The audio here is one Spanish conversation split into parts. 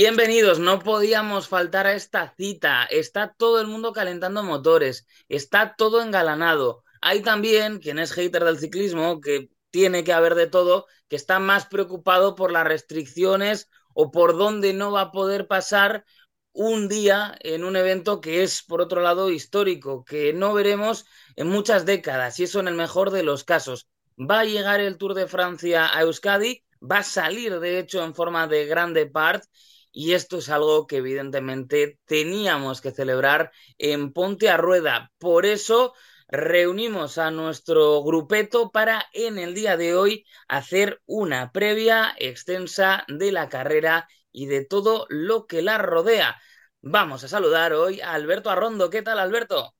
Bienvenidos, no podíamos faltar a esta cita. Está todo el mundo calentando motores, está todo engalanado. Hay también quien es hater del ciclismo, que tiene que haber de todo, que está más preocupado por las restricciones o por dónde no va a poder pasar un día en un evento que es, por otro lado, histórico, que no veremos en muchas décadas, y eso en el mejor de los casos. Va a llegar el Tour de Francia a Euskadi, va a salir, de hecho, en forma de grande part, y esto es algo que evidentemente teníamos que celebrar en Ponte a Rueda. Por eso reunimos a nuestro grupeto para en el día de hoy hacer una previa extensa de la carrera y de todo lo que la rodea. Vamos a saludar hoy a Alberto Arrondo. ¿Qué tal, Alberto?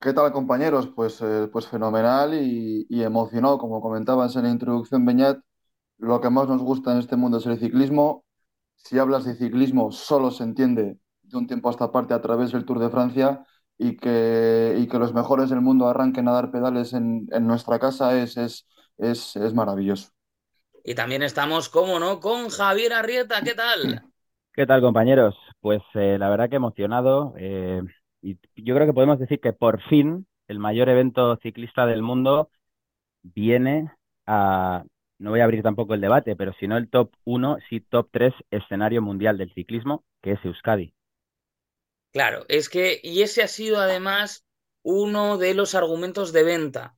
¿Qué tal, compañeros? Pues, eh, pues fenomenal y, y emocionado, como comentabas en la introducción, Beñat. Lo que más nos gusta en este mundo es el ciclismo si hablas de ciclismo, solo se entiende de un tiempo a esta parte a través del Tour de Francia y que, y que los mejores del mundo arranquen a dar pedales en, en nuestra casa es, es, es, es maravilloso. Y también estamos, cómo no, con Javier Arrieta. ¿Qué tal? ¿Qué tal, compañeros? Pues eh, la verdad que emocionado. eh, y yo creo que podemos decir que por fin el mayor evento ciclista del mundo viene a, no voy a abrir tampoco el debate, pero si no el top uno, sí top 3 escenario mundial del ciclismo, que es Euskadi. Claro, es que, y ese ha sido además uno de los argumentos de venta,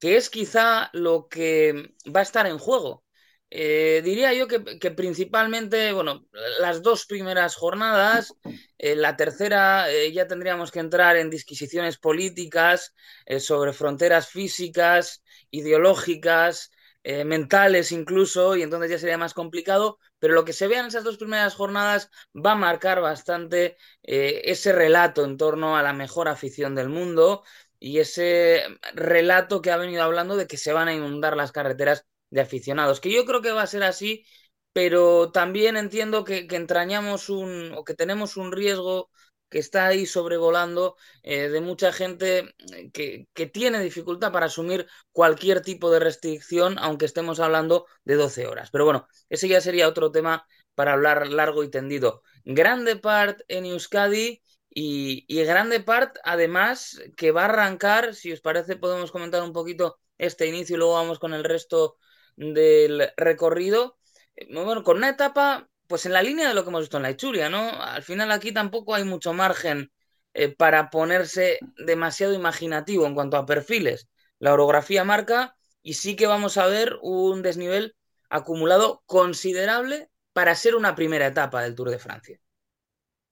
que es quizá lo que va a estar en juego. Eh, diría yo que, que principalmente, bueno, las dos primeras jornadas, eh, la tercera eh, ya tendríamos que entrar en disquisiciones políticas eh, sobre fronteras físicas, ideológicas, eh, mentales incluso, y entonces ya sería más complicado, pero lo que se vea en esas dos primeras jornadas va a marcar bastante eh, ese relato en torno a la mejor afición del mundo y ese relato que ha venido hablando de que se van a inundar las carreteras de aficionados, que yo creo que va a ser así, pero también entiendo que, que entrañamos un, o que tenemos un riesgo que está ahí sobrevolando eh, de mucha gente eh, que, que, tiene dificultad para asumir cualquier tipo de restricción, aunque estemos hablando de 12 horas. Pero bueno, ese ya sería otro tema para hablar largo y tendido. Grande part en Euskadi y, y grande part, además, que va a arrancar, si os parece, podemos comentar un poquito este inicio y luego vamos con el resto del recorrido. Eh, Bueno, con una etapa pues en la línea de lo que hemos visto en la Ichuria, ¿no? Al final aquí tampoco hay mucho margen eh, para ponerse demasiado imaginativo en cuanto a perfiles. La orografía marca y sí que vamos a ver un desnivel acumulado considerable para ser una primera etapa del Tour de Francia.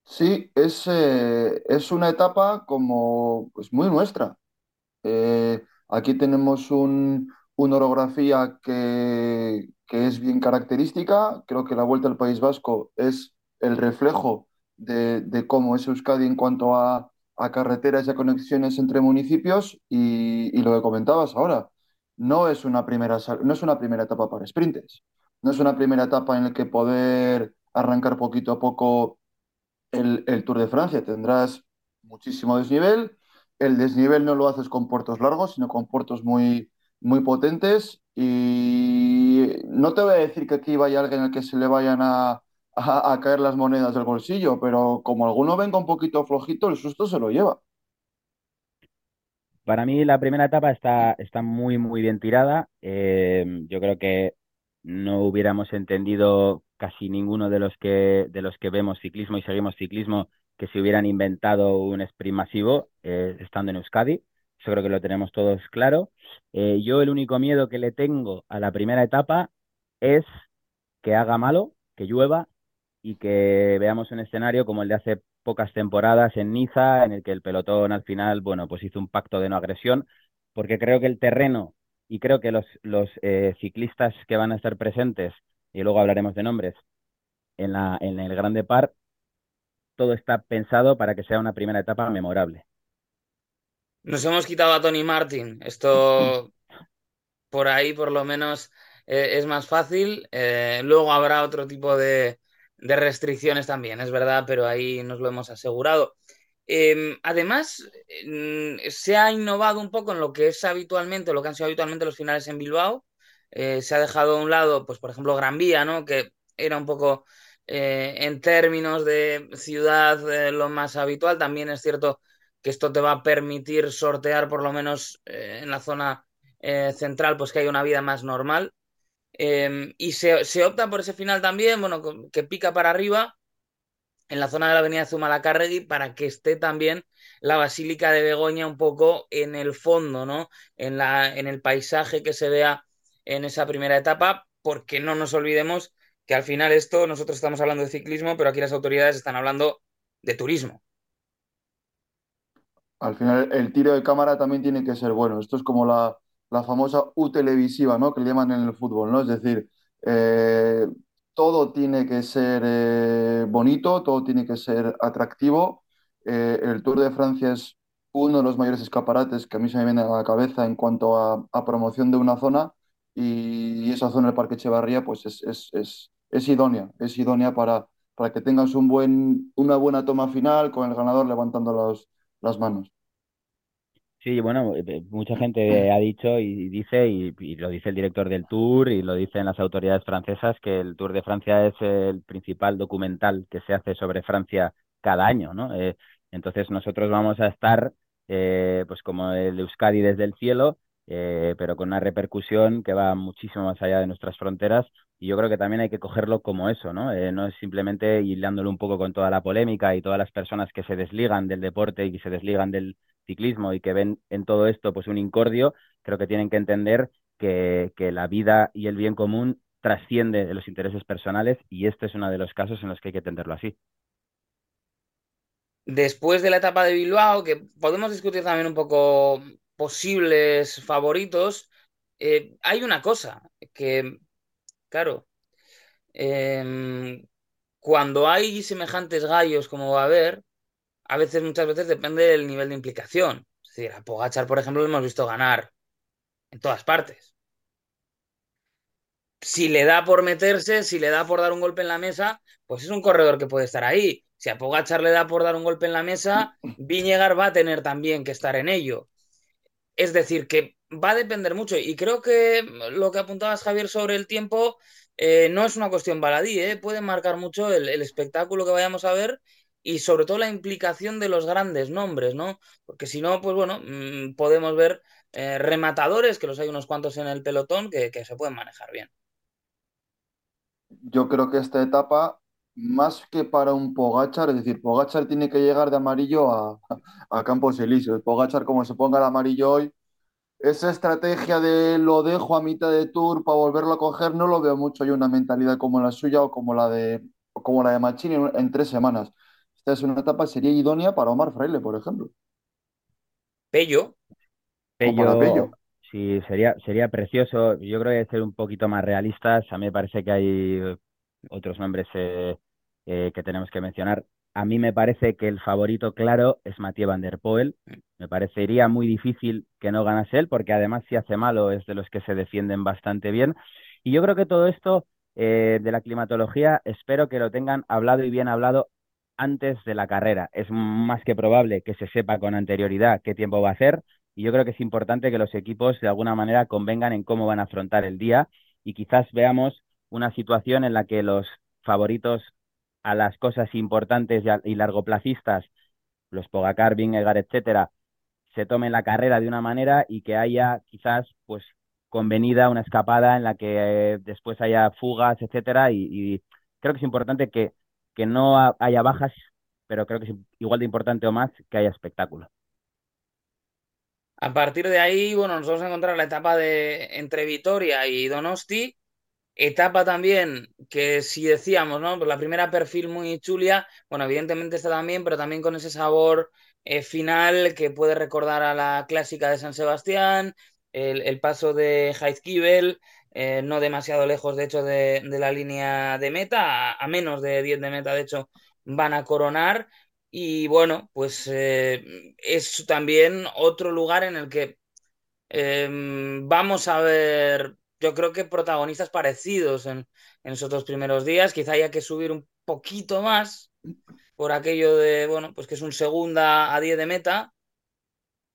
Sí, es, eh, es una etapa como pues muy nuestra. Eh, aquí tenemos un, una orografía que, que es bien característica. Creo que la Vuelta al País Vasco es el reflejo de, de cómo es Euskadi en cuanto a, a carreteras y a conexiones entre municipios. Y, y lo que comentabas ahora, no es una primera, no es una primera etapa para sprinters. No es una primera etapa en la que poder arrancar poquito a poco el, el Tour de Francia. Tendrás muchísimo desnivel. El desnivel no lo haces con puertos largos, sino con puertos muy, muy potentes. Y no te voy a decir que aquí vaya alguien al que se le vayan a, a, caer las monedas del bolsillo, pero como alguno venga un poquito flojito, el susto se lo lleva. Para mí la primera etapa está, está muy, muy bien tirada. Eh, yo creo que no hubiéramos entendido casi ninguno de los que, de los que vemos ciclismo y seguimos ciclismo que se hubieran inventado un sprint masivo eh, estando en Euskadi. Eso creo que lo tenemos todos claro. Eh, yo el único miedo que le tengo a la primera etapa es que haga malo, que llueva y que veamos un escenario como el de hace pocas temporadas en Niza, en el que el pelotón al final, bueno, pues hizo un pacto de no agresión, porque creo que el terreno y creo que los, los eh, ciclistas que van a estar presentes, y luego hablaremos de nombres, en la, en el Grande Par, todo está pensado para que sea una primera etapa memorable. Nos hemos quitado a Tony Martin. Esto por ahí por lo menos eh, es más fácil. Eh, luego habrá otro tipo de, de, restricciones también, es verdad, pero ahí nos lo hemos asegurado. Eh, además, se ha innovado un poco en lo que es habitualmente, lo que han sido habitualmente los finales en Bilbao. Eh, se ha dejado a un lado, pues por ejemplo, Gran Vía, ¿no? Que era un poco eh, en términos de ciudad lo más habitual. También es cierto que esto te va a permitir sortear por lo menos eh, en la zona eh, central, pues que haya una vida más normal. Eh, y se, se, opta por ese final también, bueno, que pica para arriba en la zona de la avenida Zumalacárregui para que esté también la Basílica de Begoña un poco en el fondo, ¿no? En, la, en el paisaje que se vea en esa primera etapa, porque no nos olvidemos que al final esto, nosotros estamos hablando de ciclismo, pero aquí las autoridades están hablando de turismo. Al final, el tiro de cámara también tiene que ser bueno. Esto es como la, la famosa U televisiva, ¿no? Que le llaman en el fútbol, ¿no? Es decir, eh, todo tiene que ser eh, bonito, todo tiene que ser atractivo. Eh, el Tour de Francia es uno de los mayores escaparates que a mí se me viene a la cabeza en cuanto a, promoción de una zona y, esa zona del Parque Echevarría pues es, es, es, es idónea, es idónea para, para que tengas un buen, una buena toma final con el ganador levantando los, las manos. Sí, bueno, eh, eh, mucha gente ha dicho y dice, y, y, lo dice el director del Tour y lo dicen las autoridades francesas, que el Tour de Francia es el principal documental que se hace sobre Francia cada año, ¿no? Eh, entonces nosotros vamos a estar, eh, pues como el Euskadi desde el cielo, eh, pero con una repercusión que va muchísimo más allá de nuestras fronteras y yo creo que también hay que cogerlo como eso, ¿no? Eh, no es simplemente hilándolo un poco con toda la polémica y todas las personas que se desligan del deporte y que se desligan del ciclismo y que ven en todo esto pues un incordio, creo que tienen que entender que, que la vida y el bien común trasciende de los intereses personales y este es uno de los casos en los que hay que entenderlo así. Después de la etapa de Bilbao, que podemos discutir también un poco posibles favoritos, eh, hay una cosa que, claro, eh, cuando hay semejantes gallos como va a haber, a veces, muchas veces depende del nivel de implicación. Es decir, a Pogachar, por ejemplo, lo hemos visto ganar en todas partes. Si le da por meterse, si le da por dar un golpe en la mesa, pues es un corredor que puede estar ahí. Si a Pogachar le da por dar un golpe en la mesa, Viñegar va a tener también que estar en ello. Es decir, que va a depender mucho. Y creo que lo que apuntabas, Javier, sobre el tiempo, eh, no es una cuestión baladí, ¿eh? puede marcar mucho el, espectáculo que vayamos a ver y sobre todo la implicación de los grandes nombres, ¿no? Porque si no, pues bueno, mmm, podemos ver eh, rematadores, que los hay unos cuantos en el pelotón, que, que se pueden manejar bien. Yo creo que esta etapa más que para un Pogachar, es decir, Pogachar tiene que llegar de amarillo a, a Campos Elíseos. Pogachar, como se ponga el amarillo hoy, esa estrategia de lo dejo a mitad de tour para volverlo a coger, no lo veo mucho. Hay una mentalidad como la suya o como la de, como la de Machini en, en tres semanas. Esta es una etapa sería idónea para Omar Fraile, por ejemplo. Pello. Pello, Pello. Sí, sería, sería precioso. Yo creo que hay que ser un poquito más realistas. A mí me parece que hay otros nombres eh, eh, que tenemos que mencionar. A mí me parece que el favorito claro es Mathieu Van Der Poel. Me parecería muy difícil que no ganase él, porque además si hace malo es de los que se defienden bastante bien. Y yo creo que todo esto eh, de la climatología espero que lo tengan hablado y bien hablado antes de la carrera. Es más que probable que se sepa con anterioridad qué tiempo va a hacer y yo creo que es importante que los equipos de alguna manera convengan en cómo van a afrontar el día y quizás veamos una situación en la que los favoritos a las cosas importantes y largoplacistas, los Pogacar, Vingegaard, etcétera, se tomen la carrera de una manera y que haya quizás pues convenida una escapada en la que eh, después haya fugas, etcétera, y, y creo que es importante que que no haya bajas, pero creo que es igual de importante o más que haya espectáculo. A partir de ahí, bueno, nos vamos a encontrar la etapa de entre Vitoria y Donosti, etapa también que si decíamos, ¿no? Pues la primera perfil muy chulia, bueno, evidentemente está también, pero también con ese sabor eh, final que puede recordar a la clásica de San Sebastián, el, el paso de Heizkibel, eh, no demasiado lejos, de hecho, de, la línea de meta, a, menos de 10 de meta, de hecho, van a coronar. Y bueno, pues eh, es también otro lugar en el que eh, vamos a ver, yo creo que protagonistas parecidos en, en esos dos primeros días. Quizá haya que subir un poquito más por aquello de, bueno, pues que es un segunda a 10 de meta,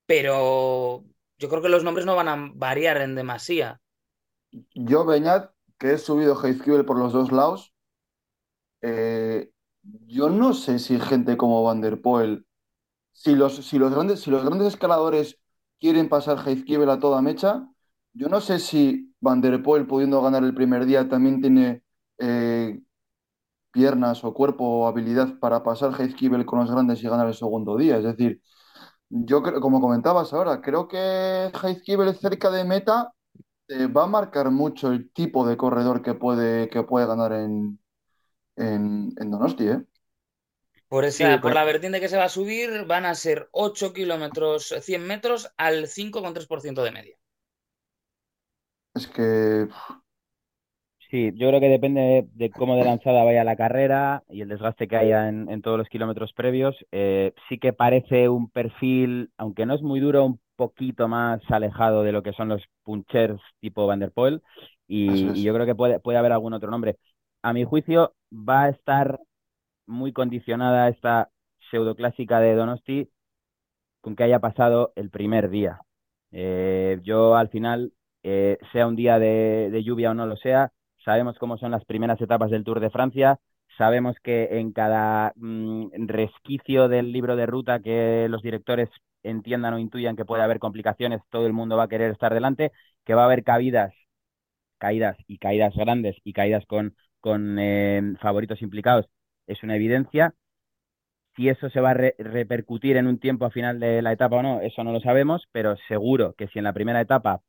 pero yo creo que los nombres no van a variar en demasía. Yo, Beñat, que he subido Heizkibel por los dos lados, eh, yo no sé si gente como Van der Poel, si los, si los grandes, si los grandes escaladores quieren pasar Heizkibel a toda mecha, yo no sé si Van der Poel, pudiendo ganar el primer día, también tiene eh, piernas o cuerpo o habilidad para pasar Heizkibel con los grandes y ganar el segundo día. Es decir, yo creo, como comentabas ahora, creo que Heizkibel cerca de meta eh, va a marcar mucho el tipo de corredor que puede, que puede ganar en, en, en Donosti, ¿eh? Por Sí, esa, por la vertiente que se va a subir, van a ser 8 kilómetros 100 metros al cinco coma tres por ciento de media. Es que Sí, yo creo que depende de, de cómo de lanzada vaya la carrera y el desgaste que haya en, en todos los kilómetros previos. Eh, sí que parece un perfil, aunque no es muy duro, un poquito más alejado de lo que son los punchers tipo Van der Poel y, yo creo que puede, puede haber algún otro nombre. A mi juicio va a estar muy condicionada esta pseudoclásica de Donosti con que haya pasado el primer día. Eh, yo al final, eh, sea un día de, lluvia o no lo sea, sabemos cómo son las primeras etapas del Tour de Francia, sabemos que en cada mm, resquicio del libro de ruta que los directores entiendan o intuyan que puede haber complicaciones, todo el mundo va a querer estar delante, que va a haber caídas, caídas y caídas grandes y caídas con, con eh, favoritos implicados, es una evidencia. Si eso se va a re- repercutir en un tiempo a final de la etapa o no, eso no lo sabemos, pero seguro que si en la primera etapa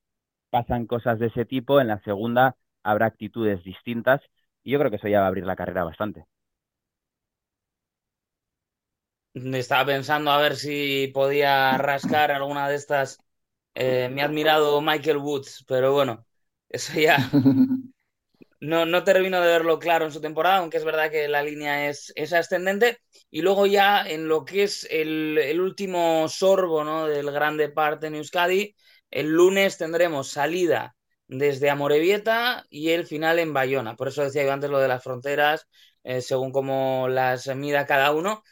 pasan cosas de ese tipo, en la segunda habrá actitudes distintas y yo creo que eso ya va a abrir la carrera bastante. Estaba pensando a ver si podía rascar alguna de estas. Eh, me ha admirado Michael Woods, pero bueno, eso ya no, no termino de verlo claro en su temporada, aunque es verdad que la línea es, es ascendente. Y luego ya en lo que es el, el último sorbo, ¿no? del Grande Parte en Euskadi, el lunes tendremos salida desde Amorebieta y el final en Bayona. Por eso decía yo antes lo de las fronteras, eh, según cómo las mida cada uno.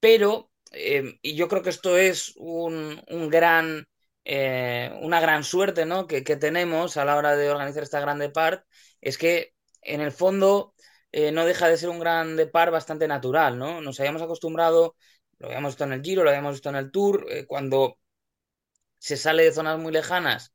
Pero, eh, y yo creo que esto es un, gran, eh, una gran suerte, ¿no? que, tenemos a la hora de organizar esta Grande Part, es que en el fondo eh, no deja de ser un gran par bastante natural, ¿no? Nos habíamos acostumbrado, lo habíamos visto en el Giro, lo habíamos visto en el Tour, cuando se sale de zonas muy lejanas,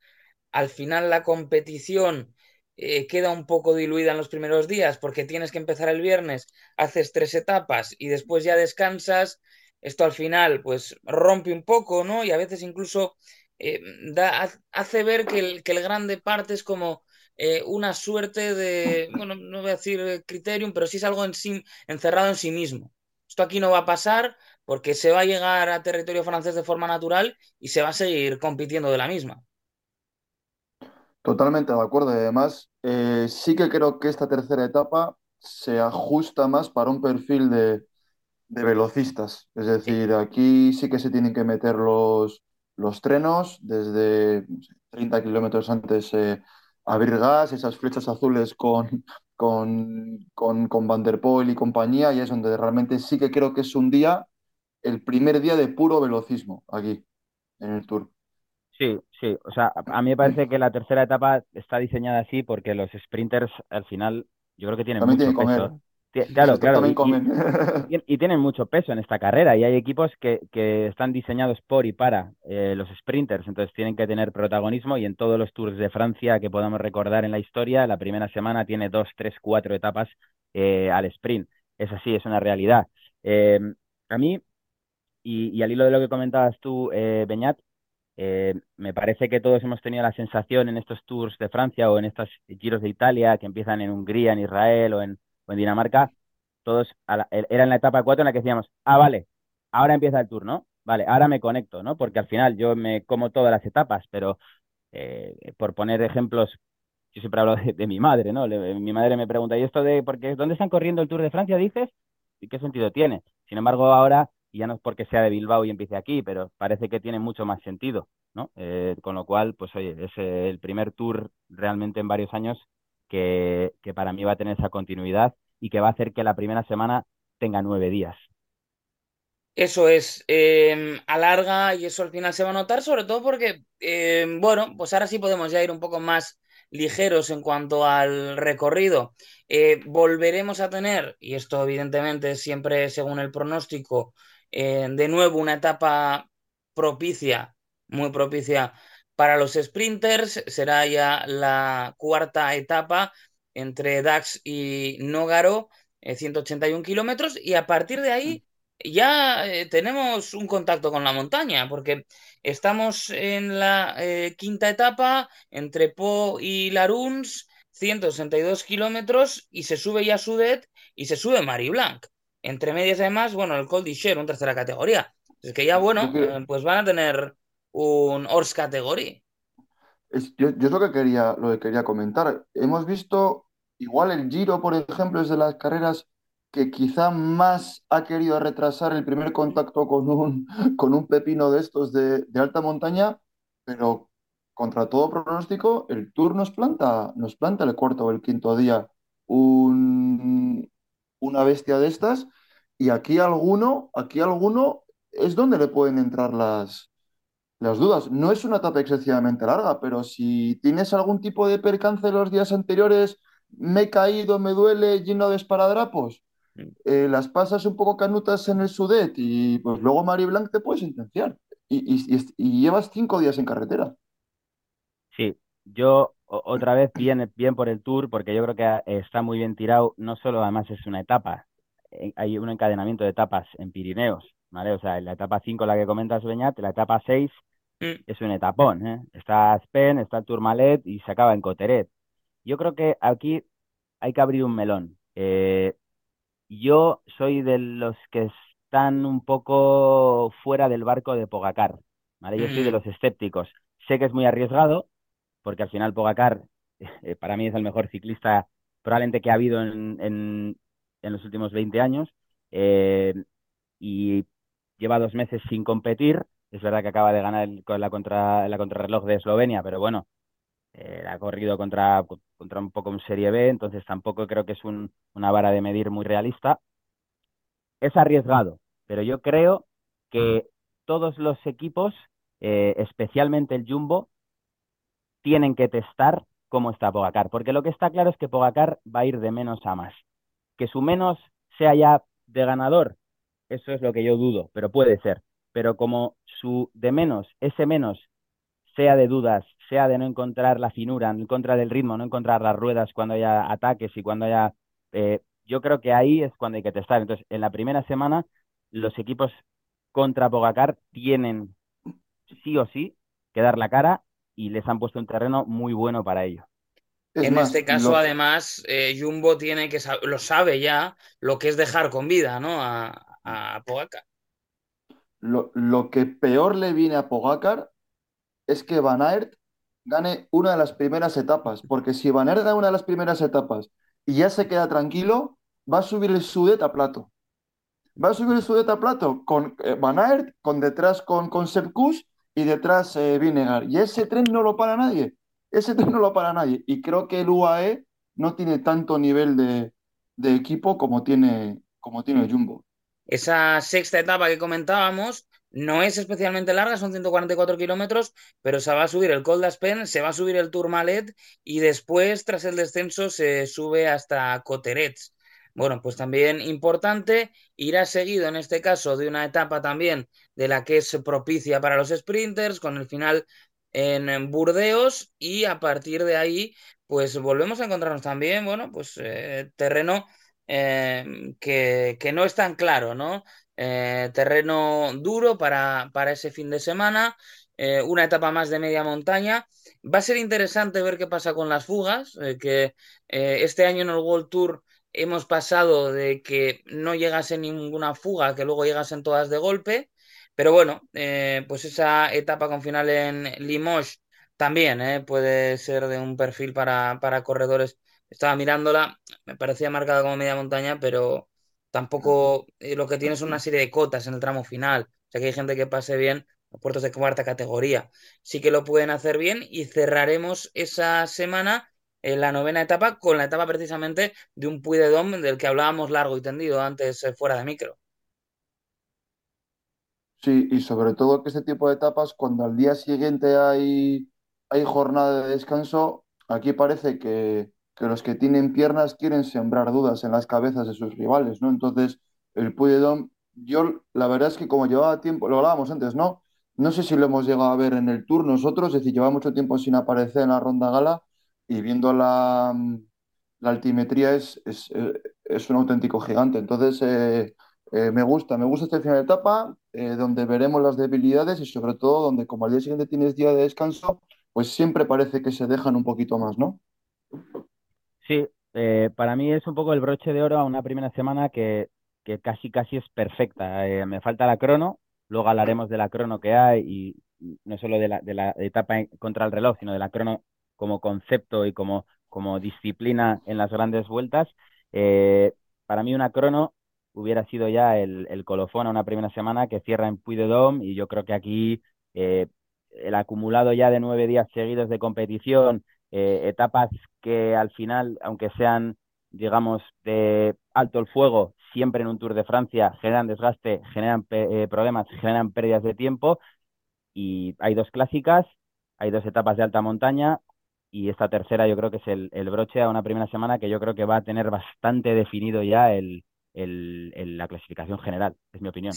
al final la competición eh, queda un poco diluida en los primeros días porque tienes que empezar el viernes, haces tres etapas y después ya descansas. Esto al final pues rompe un poco, ¿no? Y a veces incluso eh, da, hace ver que el, que el grande parte es como eh, una suerte de, bueno, no voy a decir criterium, pero sí es algo en sí, encerrado en sí mismo. Esto aquí no va a pasar porque se va a llegar a territorio francés de forma natural y se va a seguir compitiendo de la misma. Totalmente de acuerdo. Además, eh, sí que creo que esta tercera etapa se ajusta más para un perfil de, velocistas. Es decir, aquí sí que se tienen que meter los, trenos desde no sé, 30 kilómetros antes, eh, abrir gas, esas flechas azules con, con, con Van der Poel y compañía, y es donde realmente sí que creo que es un día, el primer día de puro velocismo aquí en el Tour. Sí, sí, o sea, a mí me parece que la tercera etapa está diseñada así porque los sprinters al final yo creo que tienen También mucho tienen peso. comer. Claro, claro, y tienen mucho peso en esta carrera y hay equipos que, que están diseñados por y para eh, los sprinters, entonces tienen que tener protagonismo y en todos los Tours de Francia que podamos recordar en la historia, la primera semana tiene dos, tres, cuatro etapas eh, al sprint. Es así, es una realidad. Eh, a mí, y, y al hilo de lo que comentabas tú, eh, Beñat, eh, me parece que todos hemos tenido la sensación en estos Tours de Francia o en estos Giros de Italia que empiezan en Hungría, en Israel o en, o en Dinamarca, todos a la- e, era en la etapa 4 en la que decíamos, ah, vale, ahora empieza el Tour, ¿no? Vale, ahora me conecto, ¿no? Porque al final yo me como todas las etapas, pero eh, por poner ejemplos, yo siempre hablo de, de mi madre, ¿no? Le- mi madre me pregunta, ¿y esto de, porque, ¿dónde están corriendo el Tour de Francia, dices? ¿Y qué sentido tiene? Sin embargo, ahora, y ya no es porque sea de Bilbao y empiece aquí, pero parece que tiene mucho más sentido, ¿no? Eh, con lo cual, pues oye, es eh, el primer Tour realmente en varios años que, que para mí va a tener esa continuidad y que va a hacer que la primera semana tenga nueve días. Eso es, eh, alarga y eso al final se va a notar, sobre todo porque, eh, bueno, pues ahora sí podemos ya ir un poco más ligeros en cuanto al recorrido. Eh, volveremos a tener, y esto evidentemente siempre según el pronóstico, eh, de nuevo una etapa propicia, muy propicia para los sprinters. Será ya la cuarta etapa entre Dax y Nógaro, 181 kilómetros, y a partir de ahí ya eh, tenemos un contacto con la montaña, porque estamos en la eh, quinta etapa entre Po y Laruns, 162 kilómetros, y se sube ya Sudet y se sube Marie Blanc. Entre medias, además, bueno, el Col d'Ixer, un tercera categoría. Es que ya, bueno, eh, pues van a tener un Ors categoría. Es, yo, yo es lo que quería, lo que quería comentar. Hemos visto, igual el Giro, por ejemplo, es de las carreras que quizá más ha querido retrasar el primer contacto con un, con un pepino de estos de, de alta montaña, pero contra todo pronóstico, el Tour nos planta, nos planta el cuarto o el quinto día un, una bestia de estas, y aquí alguno, aquí alguno es donde le pueden entrar las, las dudas. No es una etapa excesivamente larga, pero si tienes algún tipo de percance los días anteriores, me he caído, me duele, lleno de esparadrapos, eh, las pasas un poco canutas en el Sudet y pues luego Mari Blanc te puedes sentenciar. Y, y- y- y llevas cinco días en carretera. Sí, yo otra vez bien, bien por el Tour, porque yo creo que está muy bien tirado. No solo además es una etapa, eh, hay un encadenamiento de etapas en Pirineos, ¿vale? O sea, en la etapa 5 la que comentas, Beñat, la etapa 6 Mm, es un etapón, ¿eh? Está Aspen, está Tourmalet y se acaba en Coteret. Yo creo que aquí hay que abrir un melón. Eh, yo soy de los que están un poco fuera del barco de Pogacar, ¿vale? Yo soy de mm, los escépticos. Sé que es muy arriesgado, porque al final Pogacar eh, para mí es el mejor ciclista probablemente que ha habido en, en, en los últimos 20 años eh, y lleva dos meses sin competir. Es verdad que acaba de ganar el- con la, contra, la contrarreloj de Eslovenia, pero bueno, eh, ha corrido contra, contra un poco un Serie B, entonces tampoco creo que es un, una vara de medir muy realista. Es arriesgado, pero yo creo que todos los equipos, eh, especialmente el Jumbo, tienen que testar cómo está Pogacar, porque lo que está claro es que Pogacar va a ir de menos a más. Que su menos sea ya de ganador, eso es lo que yo dudo, pero puede ser. Pero como su de menos, ese menos, sea de dudas, sea de no encontrar la finura, no encontrar el ritmo, no encontrar las ruedas cuando haya ataques y cuando haya... eh, yo creo que ahí es cuando hay que testar. Entonces, en la primera semana, los equipos contra Pogacar tienen sí o sí que dar la cara y les han puesto un terreno muy bueno para ello. Es En más, este caso, lo, además, eh, Jumbo tiene que sab- lo sabe ya lo que es dejar con vida, ¿no? A, a Pogacar. lo, lo que peor le viene a Pogacar es que Van Aert gane una de las primeras etapas, porque si Van Aert gana una de las primeras etapas y ya se queda tranquilo, va a subir el Sudet a plato. Va a subir el Sudet a plato con eh, Van Aert, con detrás con, con Sepp Kuss y detrás eh, Vinegar. Y ese tren no lo para nadie. Ese tren no lo para nadie. Y creo que el UAE no tiene tanto nivel de, de equipo como tiene, como tiene el Jumbo. Esa sexta etapa que comentábamos no es especialmente larga, son 144 kilómetros, pero se va a subir el Col d'Aspen, se va a subir el Tourmalet y después, tras el descenso, se sube hasta Coterets. Bueno, pues también importante, irá seguido en este caso de una etapa también de la que es propicia para los sprinters, con el final en Burdeos y a partir de ahí, pues volvemos a encontrarnos también, bueno, pues eh, terreno eh, que, que no es tan claro, ¿no? Eh, terreno duro para, para ese fin de semana, una etapa más de media montaña. Va a ser interesante ver qué pasa con las fugas, que este año en el World Tour hemos pasado de que no llegase ninguna fuga, que luego llegasen todas de golpe. Pero bueno, eh, pues esa etapa con final en Limoges también eh, puede ser de un perfil para, para corredores. Estaba mirándola, me parecía marcada como media montaña, pero tampoco eh, lo que tiene es una serie de cotas en el tramo final. O sea que hay gente que pase bien los puertos de cuarta categoría. Sí que lo pueden hacer bien y cerraremos esa semana en la novena etapa con la etapa precisamente de un Puy de Dôme del que hablábamos largo y tendido antes eh, fuera de micro. Sí, y sobre todo que este tipo de etapas, cuando al día siguiente hay, hay jornada de descanso, Aquí parece que, que los que tienen piernas quieren sembrar dudas en las cabezas de sus rivales, ¿no? Entonces, el Puy de Dôme, yo la verdad es que como llevaba tiempo, lo hablábamos antes, ¿no? No sé si lo hemos llegado a ver en el Tour nosotros, es decir, lleva mucho tiempo sin aparecer en la ronda gala y viendo la, altimetría es, es, eh, es un auténtico gigante. Entonces, eh, eh, me gusta, me gusta este final de etapa, donde veremos las debilidades y sobre todo donde como al día siguiente tienes día de descanso, pues siempre parece que se dejan un poquito más, ¿no? Sí, para mí es un poco el broche de oro a una primera semana que, que casi casi es perfecta. Me falta la crono, luego hablaremos de la crono que hay y no solo de la, de la etapa contra el reloj, sino de la crono como concepto y como, como disciplina en las grandes vueltas. Eh, para mí una crono hubiera sido ya el, el colofón a una primera semana que cierra en Puy-de-Dôme y yo creo que aquí eh, el acumulado ya de nueve días seguidos de competición, eh, etapas que al final, aunque sean, digamos, de alto el fuego, siempre en un Tour de Francia generan desgaste, generan problemas, generan pérdidas de tiempo y hay dos clásicas, hay dos etapas de alta montaña y esta tercera yo creo que es el, broche a una primera semana que yo creo que va a tener bastante definido ya el, el, la clasificación general, es mi opinión.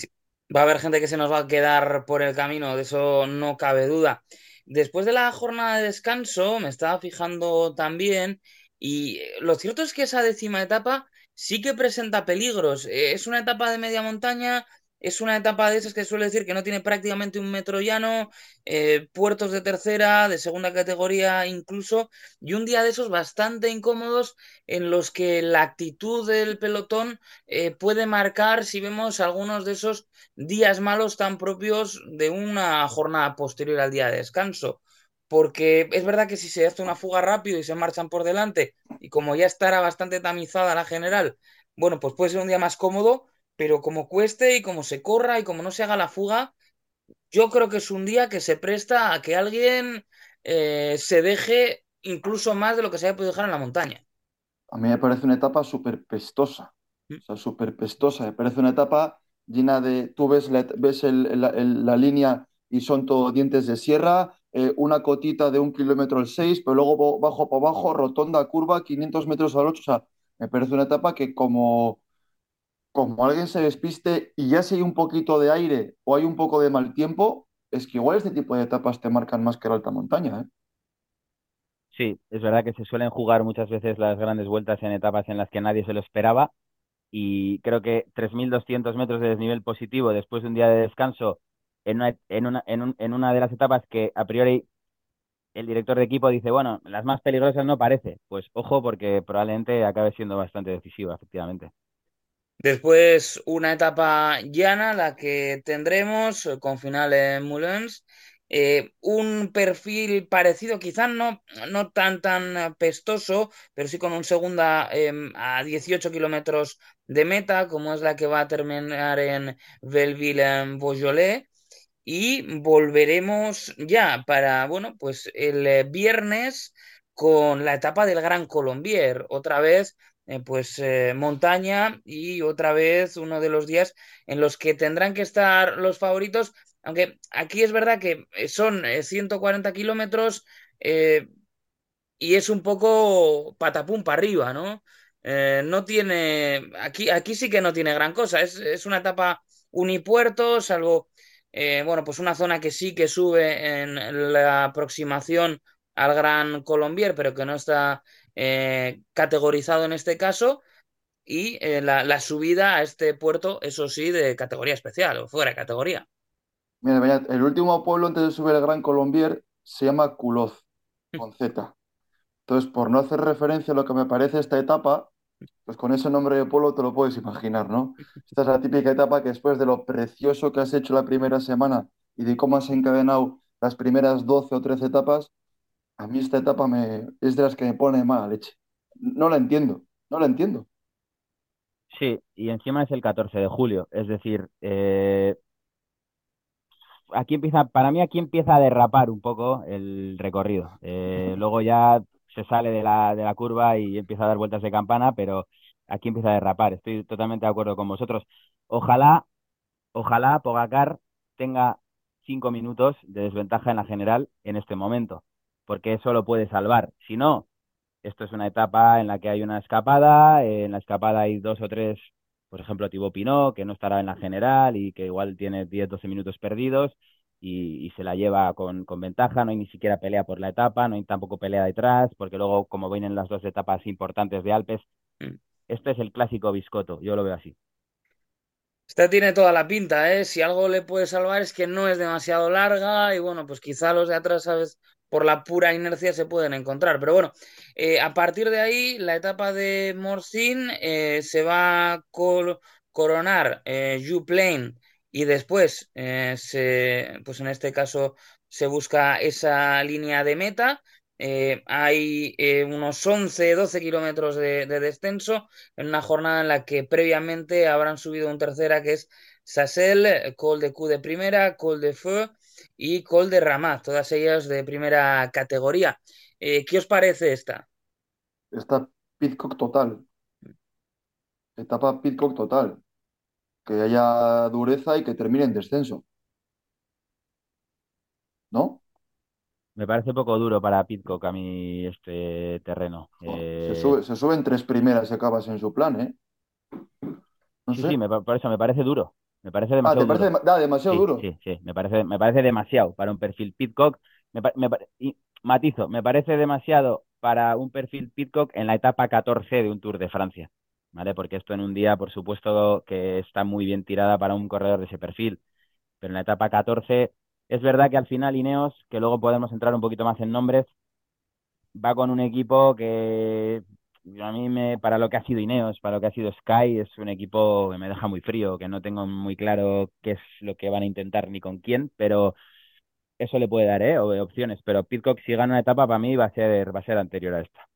Va a haber gente que se nos va a quedar por el camino, de eso no cabe duda. Después de la jornada de descanso, me estaba fijando también, y lo cierto es que esa décima etapa sí que presenta peligros. Eh, Es una etapa de media montaña, es una etapa de esas que suele decir que no tiene prácticamente un metro llano, eh, puertos de tercera, de segunda categoría incluso, y un día de esos bastante incómodos en los que la actitud del pelotón eh, puede marcar si vemos algunos de esos días malos tan propios de una jornada posterior al día de descanso. Porque es verdad que si se hace una fuga rápido y se marchan por delante, y como ya estará bastante tamizada la general, bueno, pues puede ser un día más cómodo, pero como cueste y como se corra y como no se haga la fuga, yo creo que es un día que se presta a que alguien eh, se deje incluso más de lo que se haya podido dejar en la montaña. A mí me parece una etapa súper pestosa, o sea, súper pestosa. Me parece una etapa llena de, tú ves la, ves el- el- el- la línea y son todo dientes de sierra, eh, una cotita de un kilómetro al 6, pero luego bajo para abajo, rotonda, curva, 500 metros al 8. O sea, me parece una etapa que como, como alguien se despiste y ya si hay un poquito de aire o hay un poco de mal tiempo, es que igual este tipo de etapas te marcan más que la alta montaña, ¿eh? Sí, es verdad que se suelen jugar muchas veces las grandes vueltas en etapas en las que nadie se lo esperaba y creo que 3.200 metros de desnivel positivo después de un día de descanso en una, en una, en un- en una de las etapas que a priori el director de equipo dice, bueno, las más peligrosas no parece. Pues ojo porque probablemente acabe siendo bastante decisiva, efectivamente. Después una etapa llana, la que tendremos eh, con final en Moulins. Eh, un perfil parecido, quizás no, no tan tan pestoso, pero sí con un segunda eh, a 18 kilómetros de meta, como es la que va a terminar en Belleville-en-Beaujolais. Y volveremos ya para, bueno, pues el eh, viernes con la etapa del Gran Colombier. Otra vez, eh, pues eh, montaña y otra vez uno de los días en los que tendrán que estar los favoritos. Aunque aquí es verdad que eh, son eh, 140 kilómetros y es un poco patapum para arriba, ¿no? No tiene, aquí, aquí sí que no tiene gran cosa. Es, es una etapa unipuerto, salvo bueno, pues una zona que sí que sube en la aproximación al Gran Colombier, pero que no está eh, categorizado en este caso, y eh, la, la subida a este puerto, eso sí, de categoría especial o fuera de categoría. Mira, mira, el último pueblo antes de subir el Gran Colombier se llama Culoz, con Z. Entonces, por no hacer referencia a lo que me parece esta etapa, pues con ese nombre de pueblo te lo puedes imaginar, ¿no? Esta es la típica etapa que después de lo precioso que has hecho la primera semana y de cómo has encadenado las primeras 12 o 13 etapas, a mí esta etapa me, es de las que me pone mala leche. No la entiendo, no la entiendo. Sí, y encima es el 14 de julio, es decir, eh, aquí empieza, para mí aquí empieza a derrapar un poco el recorrido. Eh, luego ya se sale de la, de la curva y empieza a dar vueltas de campana, pero aquí empieza a derrapar. Estoy totalmente de acuerdo con vosotros. Ojalá, ojalá Pogacar tenga cinco minutos de desventaja en la general en este momento. Porque eso lo puede salvar. Si no, esto es una etapa en la que hay una escapada, en la escapada hay dos o tres, por ejemplo, Thibaut Pinot, que no estará en la general y que igual tiene 10-12 minutos perdidos y, se la lleva con, con, ventaja, no hay ni siquiera pelea por la etapa, no hay tampoco pelea detrás, porque luego, como vienen las dos etapas importantes de Alpes, mm. este es el clásico biscoto, yo lo veo así. Esta tiene toda la pinta, ¿eh? Si algo le puede salvar es que no es demasiado larga y bueno, pues quizá los de atrás, ¿sabes? Por la pura inercia se pueden encontrar. Pero bueno, eh, a partir de ahí, la etapa de Morcin eh, se va a coronar eh, y después, eh, pues en este caso, se busca esa línea de meta. Eh, hay unos 11, 12 kilómetros de, descenso en una jornada en la que previamente habrán subido un tercera que es Sassel, Col de Q de primera, Col de Feu y Col de Ramat, todas ellas de primera categoría. ¿Qué os parece esta? Esta Pitcock total. Etapa Pitcock total que haya dureza y que termine en descenso. ¿No? Me parece poco duro para Pitcock a mí este terreno. se, sube, se, suben tres primeras y acabas en su plan, ¿eh? sí, sí, por eso me parece duro. Me parece demasiado ah, ¿te parece demasiado duro? Sí, sí, me parece, me parece demasiado para un perfil Pitcock. Me, y, matizo, me parece demasiado para un perfil Pitcock en la etapa 14 de un Tour de Francia. ¿vale? Porque esto en un día, por supuesto, que está muy bien tirada para un corredor de ese perfil. Pero en la etapa 14, es verdad que al final Ineos, que luego podemos entrar un poquito más en nombres, va con un equipo que a mí me, para lo que ha sido Ineos, para lo que ha sido Sky, es un equipo que me deja muy frío, que no tengo muy claro qué es lo que van a intentar ni con quién, pero eso le puede dar, ¿eh? opciones. Pero Pitcock, si gana una etapa, para mí va a ser, va a ser anterior a esta.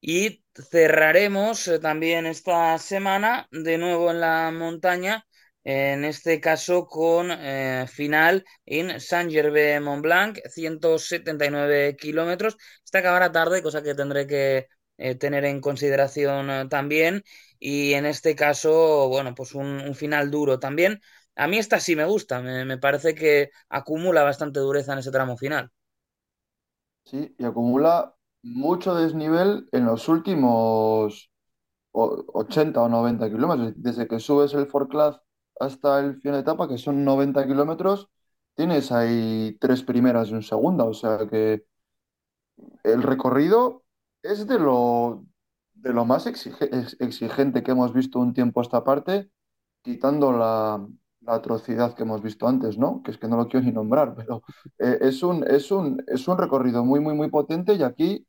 Y cerraremos eh, también esta semana de nuevo en la montaña, en este caso con eh, final en Saint-Gervais Mont-Blanc, 179 kilómetros. Esta acabará tarde, cosa que tendré que eh, tener en consideración también. Y en este caso, bueno, pues un, final duro también. A mí esta sí me gusta, me parece que acumula bastante dureza en ese tramo final. Sí, y acumula mucho desnivel en los últimos 80 o 90 kilómetros. Desde que subes el Forclaz hasta el final de etapa, que son 90 kilómetros, tienes ahí tres primeras y un segunda. O sea que el recorrido es de lo, de lo más exigente que hemos visto un tiempo esta parte, quitando la, atrocidad que hemos visto antes, ¿no? Que es que no lo quiero ni nombrar, pero eh, es, un, es, un, es un recorrido muy, muy, muy potente y aquí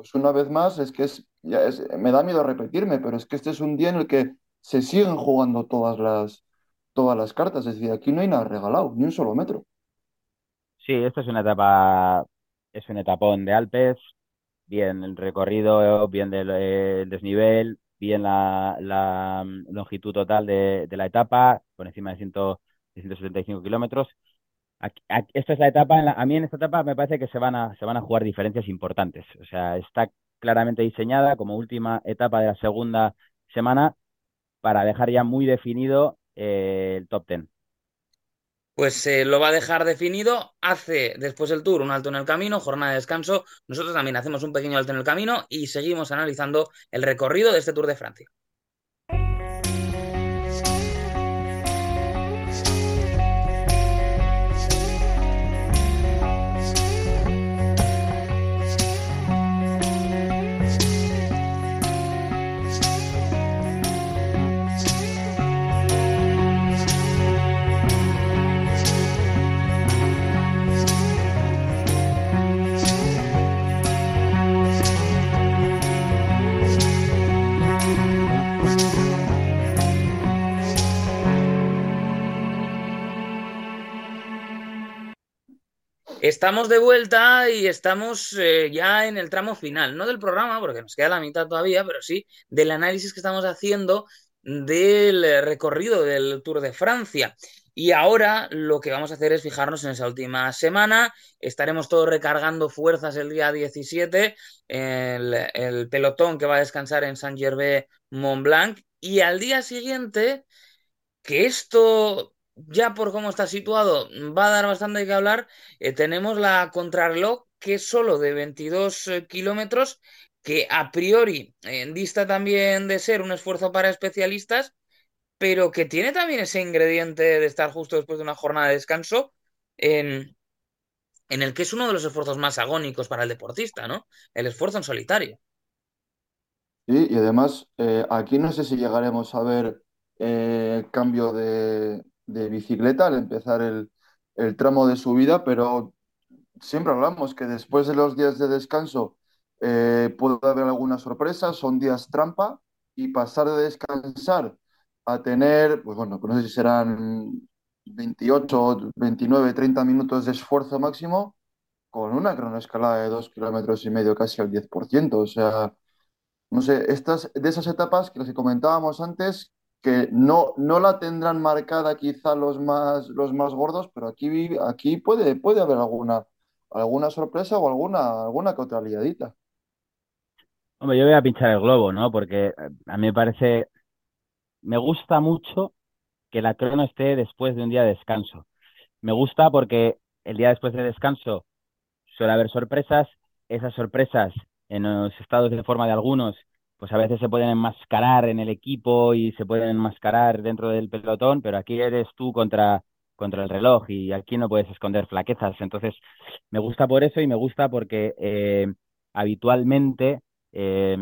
pues una vez más, es que es, me da miedo repetirme, pero es que este es un día en el que se siguen jugando todas las, todas las cartas. Es decir, aquí no hay nada regalado, ni un solo metro. Sí, esto es una etapa, es un etapón de Alpes, bien el recorrido, bien del eh, desnivel, bien la, la, longitud total de, la etapa, por encima de, 100, de 175 kilómetros esta es la etapa, a mí en esta etapa me parece que se van, a, se van a jugar diferencias importantes. O sea, está claramente diseñada como última etapa de la segunda semana para dejar ya muy definido eh, el top ten. Pues eh, lo va a dejar definido, hace después el tour un alto en el camino, jornada de descanso, nosotros también hacemos un pequeño alto en el camino y seguimos analizando el recorrido de este Tour de Francia. Estamos de vuelta y estamos eh, ya en el tramo final, no del programa, porque nos queda la mitad todavía, pero sí del análisis que estamos haciendo del recorrido del Tour de Francia. Y ahora lo que vamos a hacer es fijarnos en esa última semana. Estaremos todos recargando fuerzas el día 17, el, el pelotón que va a descansar en Saint-Gervais Mont Blanc. Y al día siguiente, que esto ya por cómo está situado va a dar bastante que hablar. Eh, tenemos la contrarreloj que es solo de 22 eh, kilómetros, que a priori eh, dista también de ser un esfuerzo para especialistas, pero que tiene también ese ingrediente de estar justo después de una jornada de descanso en, en el que es uno de los esfuerzos más agónicos para el deportista, ¿no? El esfuerzo en solitario. Sí, y además, aquí no sé si llegaremos a ver cambio de, de bicicleta al empezar el, el tramo de subida, pero siempre hablamos que después de los días de descanso eh, puede haber alguna sorpresa, son días trampa, y pasar de descansar a tener, pues bueno, no sé si serán 28, 29, 30 minutos de esfuerzo máximo, con una cronoescalada de dos kilómetros y medio casi al 10%. O sea, no sé, estas, de esas etapas que las que comentábamos antes, que no, no la tendrán marcada quizá los más, los más gordos, pero aquí, aquí puede, puede haber alguna, alguna sorpresa o alguna, alguna que otra liadita. Hombre, yo voy a pinchar el globo, ¿no? Porque eh, a mí me parece, me gusta mucho que la crono esté después de un día de descanso. Me gusta porque el día después de descanso suele haber sorpresas, esas sorpresas en los estados de forma de algunos, pues a veces se pueden enmascarar en el equipo y se pueden enmascarar dentro del pelotón, pero aquí eres tú contra, contra el reloj y aquí no puedes esconder flaquezas. Entonces, me gusta por eso y me gusta porque eh, habitualmente eh,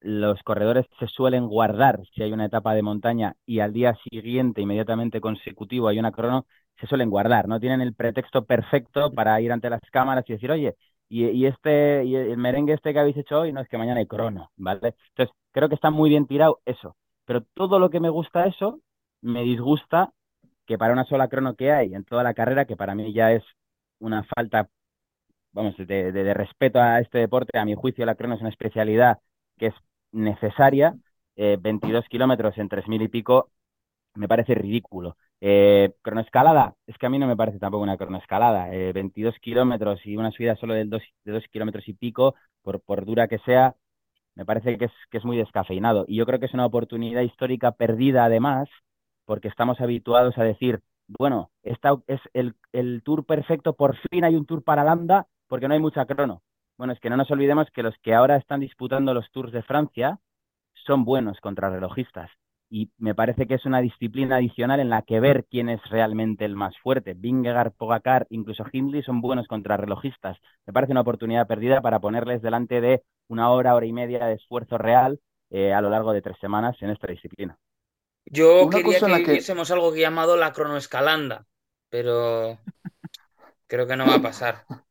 los corredores se suelen guardar si hay una etapa de montaña y al día siguiente, inmediatamente consecutivo, hay una crono, se suelen guardar, ¿no? Tienen el pretexto perfecto para ir ante las cámaras y decir, oye, y, este, y el merengue este que habéis hecho hoy, no es que mañana hay crono, ¿vale? Entonces, creo que está muy bien tirado eso. Pero todo lo que me gusta eso, me disgusta que para una sola crono que hay en toda la carrera, que para mí ya es una falta, vamos, de, de, de respeto a este deporte, a mi juicio la crono es una especialidad que es necesaria, eh, 22 kilómetros en 3.000 y pico, me parece ridículo. Eh, cronoescalada, es que a mí no me parece tampoco una cronoescalada. Eh, 22 kilómetros y una subida solo dos, de 2 kilómetros y pico, por, por dura que sea, me parece que es, que es muy descafeinado. Y yo creo que es una oportunidad histórica perdida además, porque estamos habituados a decir, bueno, esta es el, el tour perfecto, por fin hay un tour para Landa, porque no hay mucha crono. Bueno, es que no nos olvidemos que los que ahora están disputando los Tours de Francia son buenos contrarrelojistas. Y me parece que es una disciplina adicional en la que ver quién es realmente el más fuerte. Vingegaard, Pogacar, incluso Hindley son buenos contrarrelojistas. Me parece una oportunidad perdida para ponerles delante de una hora, hora y media de esfuerzo real eh, a lo largo de tres semanas en esta disciplina. Yo una quería que, que hubiésemos algo llamado la cronoescalanda, pero creo que no va a pasar.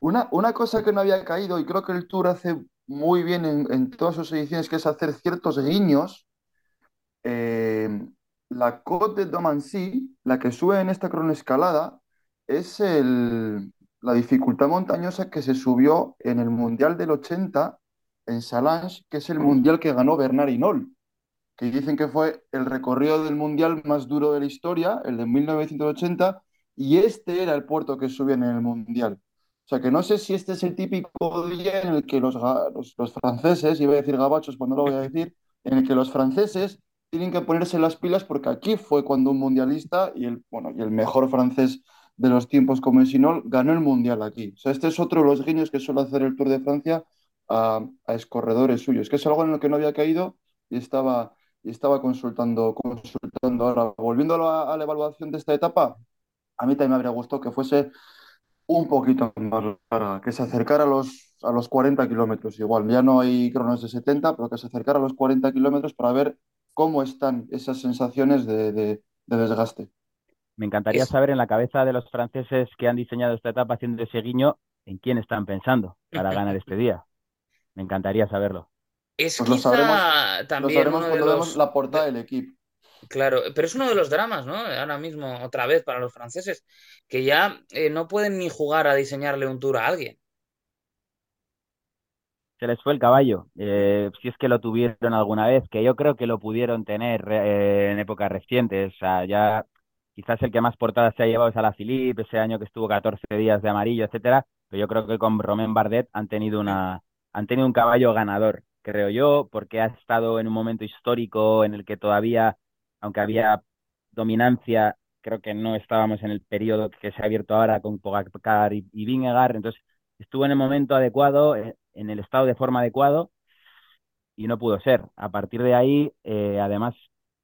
Una, una, cosa que no había caído, y creo que el Tour hace muy bien en, en todas sus ediciones, que es hacer ciertos guiños. Eh, la Côte de Domancy, la que sube en esta cronoescalada, es el, la dificultad montañosa que se subió en el Mundial del 80 en Salange, que es el Mundial que ganó Bernard Hinault, que dicen que fue el recorrido del Mundial más duro de la historia, el de 1980, y este era el puerto que subían en el Mundial. O sea, que no sé si este es el típico día en el que los, los, los franceses, iba a decir gabachos, pues no lo voy a decir, en el que los franceses tienen que ponerse las pilas porque aquí fue cuando un mundialista y el, bueno, y el mejor francés de los tiempos como Sinol ganó el mundial aquí. O este es otro de los guiños que suele hacer el Tour de Francia a, a escorredores suyos, que es algo en lo que no había caído y estaba, y estaba consultando, consultando ahora. Volviendo a la, a la evaluación de esta etapa, a mí también me habría gustado que fuese un poquito más larga, que se acercara a los, a los 40 kilómetros. Igual, ya no hay cronos de 70, pero que se acercara a los 40 kilómetros para ver cómo están esas sensaciones de, de, de desgaste. Me encantaría es... saber en la cabeza de los franceses que han diseñado esta etapa haciendo ese guiño, en quién están pensando para ganar este día. Me encantaría saberlo. Es pues quizá lo sabremos, también lo sabremos uno de cuando los... vemos la portada del equipo. Claro, pero es uno de los dramas, ¿no? Ahora mismo, otra vez, para los franceses, que ya eh, no pueden ni jugar a diseñarle un tour a alguien. Se les fue el caballo, eh, si es que lo tuvieron alguna vez, que yo creo que lo pudieron tener eh, en épocas recientes. O sea, ya quizás el que más portadas se ha llevado es a la Philippe, ese año que estuvo 14 días de amarillo, etcétera, pero yo creo que con Romain Bardet han tenido una, han tenido un caballo ganador, creo yo, porque ha estado en un momento histórico en el que todavía aunque había dominancia, creo que no estábamos en el periodo que se ha abierto ahora con Pogacar y, y entonces estuvo en el momento adecuado, eh, en el estado de forma adecuado y no pudo ser. A partir de ahí, eh, además,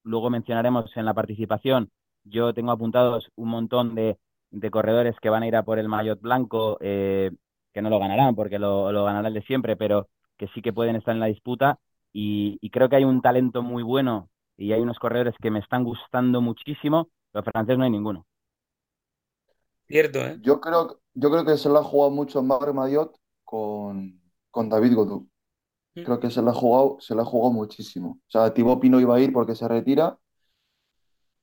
luego mencionaremos en la participación, yo tengo apuntados un montón de, de corredores que van a ir a por el maillot blanco, eh, que no lo ganarán porque lo, lo ganarán de siempre, pero que sí que pueden estar en la disputa y, y, creo que hay un talento muy bueno y hay unos corredores que me están gustando muchísimo, los franceses no hay ninguno. Cierto, ¿eh? Yo creo, yo creo que se la ha jugado mucho Marc Maillot con, con David Godú. Mm. Creo que se la ha jugado, se la ha jugado muchísimo. O sea, Thibaut Pinot iba a ir porque se retira,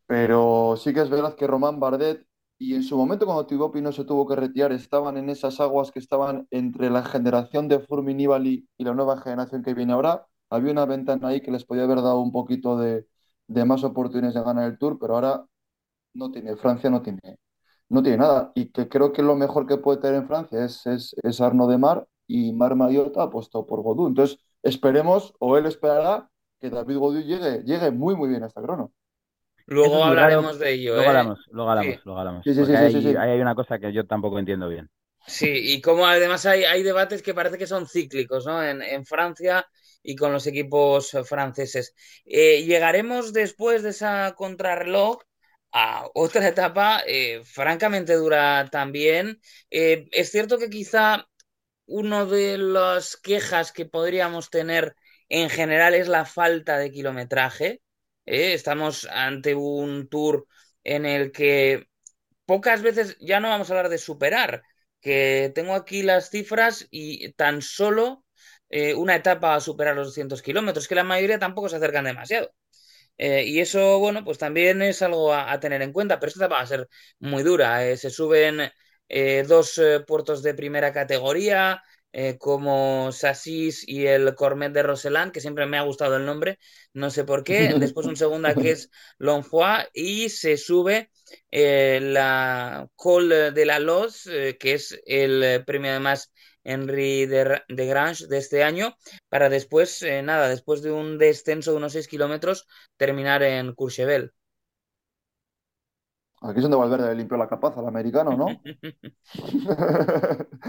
pero sí que es verdad que Román Bardet, y en su momento cuando Thibaut Pinot se tuvo que retirar, estaban en esas aguas que estaban entre la generación de Furmi Nibali y la nueva generación que viene ahora. Había una ventana ahí que les podía haber dado un poquito de, de más oportunidades de ganar el Tour, pero ahora no tiene, Francia no tiene, no tiene nada. Y que creo que lo mejor que puede tener en Francia es, es, es Arnaud de Mar y Mar Maillot ha apostado por Godú. Entonces, esperemos, o él esperará, que David Godú llegue, llegue muy, muy bien a esta crono. Luego es hablaremos de ello, Luego ¿eh? hablamos, luego hablamos, Sí. luego hablamos. Sí, sí, sí, sí, ahí, sí, sí. ahí hay una cosa que yo tampoco entiendo bien. Sí, y como además hay, hay debates que parece que son cíclicos, ¿no? En, en Francia y con los equipos franceses. Eh, llegaremos después de esa contrarreloj a otra etapa eh, francamente dura también. Eh, es cierto que quizá una de las quejas que podríamos tener en general es la falta de kilometraje. ¿eh? Estamos ante un tour en el que pocas veces ya no vamos a hablar de superar, que tengo aquí las cifras y tan solo eh, una etapa a superar los 200 kilómetros, que la mayoría tampoco se acercan demasiado. Eh, y eso, bueno, pues también es algo a, a tener en cuenta, pero esta etapa va a ser muy dura. Se suben eh, dos eh, puertos de primera categoría, eh, como Sassis y el Cormet de Roseland, que siempre me ha gustado el nombre, no sé por qué. Después un segunda que es Lonfoy y se sube la Col de la Loz, que es el premio además Henry de, de Grange de este año, para después, nada, después de un descenso de unos 6 kilómetros, terminar en Courchevel. Aquí es donde Valverde limpió la capaz al americano, ¿no?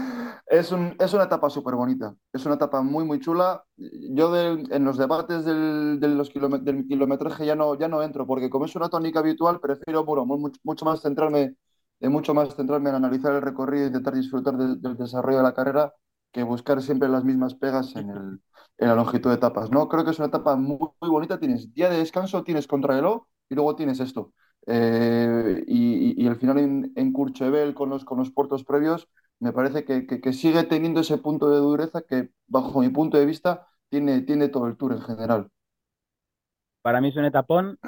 Es un- es una etapa súper bonita, es una etapa muy, muy chula. Yo de- en los debates del, de los kilome- del kilometraje ya no, ya no entro, porque como es una tónica habitual, prefiero bueno, mu- mucho, mucho más centrarme, eh, mucho más centrarme en analizar el recorrido e intentar disfrutar de- del desarrollo de la carrera que buscar siempre las mismas pegas en, el- en la longitud de etapas, ¿no? Creo que es una etapa muy, muy bonita. Tienes día de descanso, tienes contrarreloj y luego tienes esto. Eh, y, y- el final en, en Courchevel con los, con los puertos previos me parece que, que- sigue teniendo ese punto de dureza que, bajo mi punto de vista, tiene, tiene todo el Tour en general. Para mí es un etapón,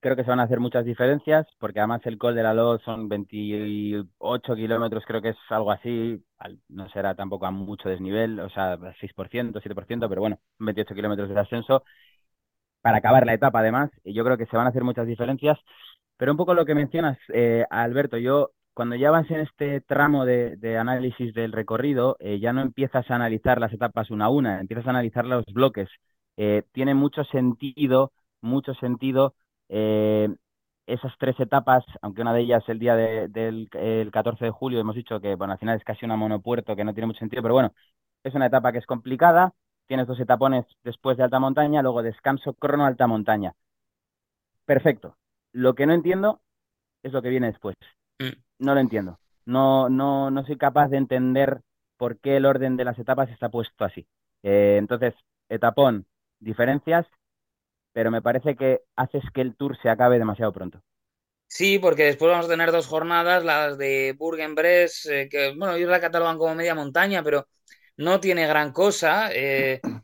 creo que se van a hacer muchas diferencias, porque además el Col de la Loz son 28 kilómetros, creo que es algo así, al- no será tampoco a mucho desnivel, o sea, 6%, 7%, pero bueno, 28 kilómetros de ascenso, para acabar la etapa además, y yo creo que se van a hacer muchas diferencias, pero un poco lo que mencionas, eh, Alberto, yo cuando ya vas en este tramo de, análisis del recorrido, eh, ya no empiezas a analizar las etapas una a una, empiezas a analizar los bloques. Eh, tiene mucho sentido, mucho sentido eh, esas tres etapas, aunque una de ellas el día de- del el 14 de julio, hemos dicho que bueno, al final es casi una monopuerto que no tiene mucho sentido, pero bueno, es una etapa que es complicada, tienes dos etapones después de alta montaña, luego descanso crono alta montaña. Perfecto. Lo que no entiendo es lo que viene después. Mm. No lo entiendo. No, no, no soy capaz de entender por qué el orden de las etapas está puesto así. Eh, entonces, etapón, diferencias, pero me parece que haces que el tour se acabe demasiado pronto. Sí, porque después vamos a tener dos jornadas, las de Bourg-en-Bresse, eh, que bueno, ellos la catalogan como media montaña, pero no tiene gran cosa. eh,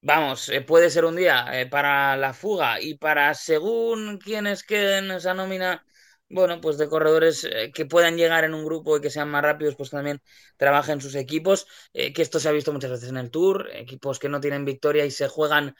vamos, eh, puede ser un día eh, para la fuga y para según quienes queden en esa nómina, bueno, pues de corredores eh, que puedan llegar en un grupo y que sean más rápidos, pues también trabajen sus equipos, que esto se ha visto muchas veces en el Tour, equipos que no tienen victoria y se juegan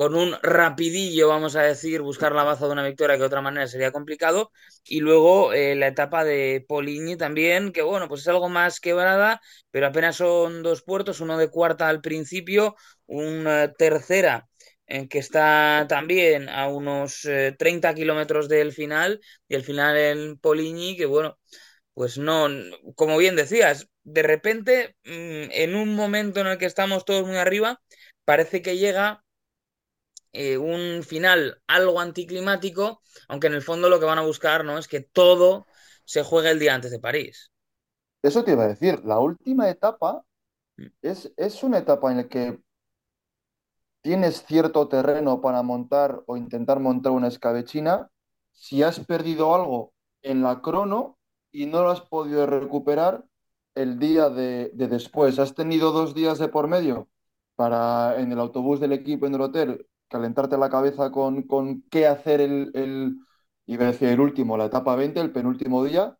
con un rapidillo, vamos a decir, buscar la baza de una victoria que de otra manera sería complicado. Y luego eh, la etapa de Poligny también, que bueno, pues es algo más quebrada, pero apenas son dos puertos, uno de cuarta al principio, una tercera en que está también a unos eh, 30 kilómetros del final, y el final en Poligny, que bueno, pues no, como bien decías, de repente, mm, en un momento en el que estamos todos muy arriba, parece que llega eh, un final algo anticlimático, aunque en el fondo lo que van a buscar no es que todo se juegue el día antes de París. Eso te iba a decir, la última etapa Mm. es, es una etapa en la que tienes cierto terreno para montar o intentar montar una escabechina. Si has perdido algo en la crono y no lo has podido recuperar el día de, de después, has tenido dos días de por medio para en el autobús del equipo, en el hotel, calentarte la cabeza con, con qué hacer el, el, iba a decir el último, la etapa 20, el penúltimo día.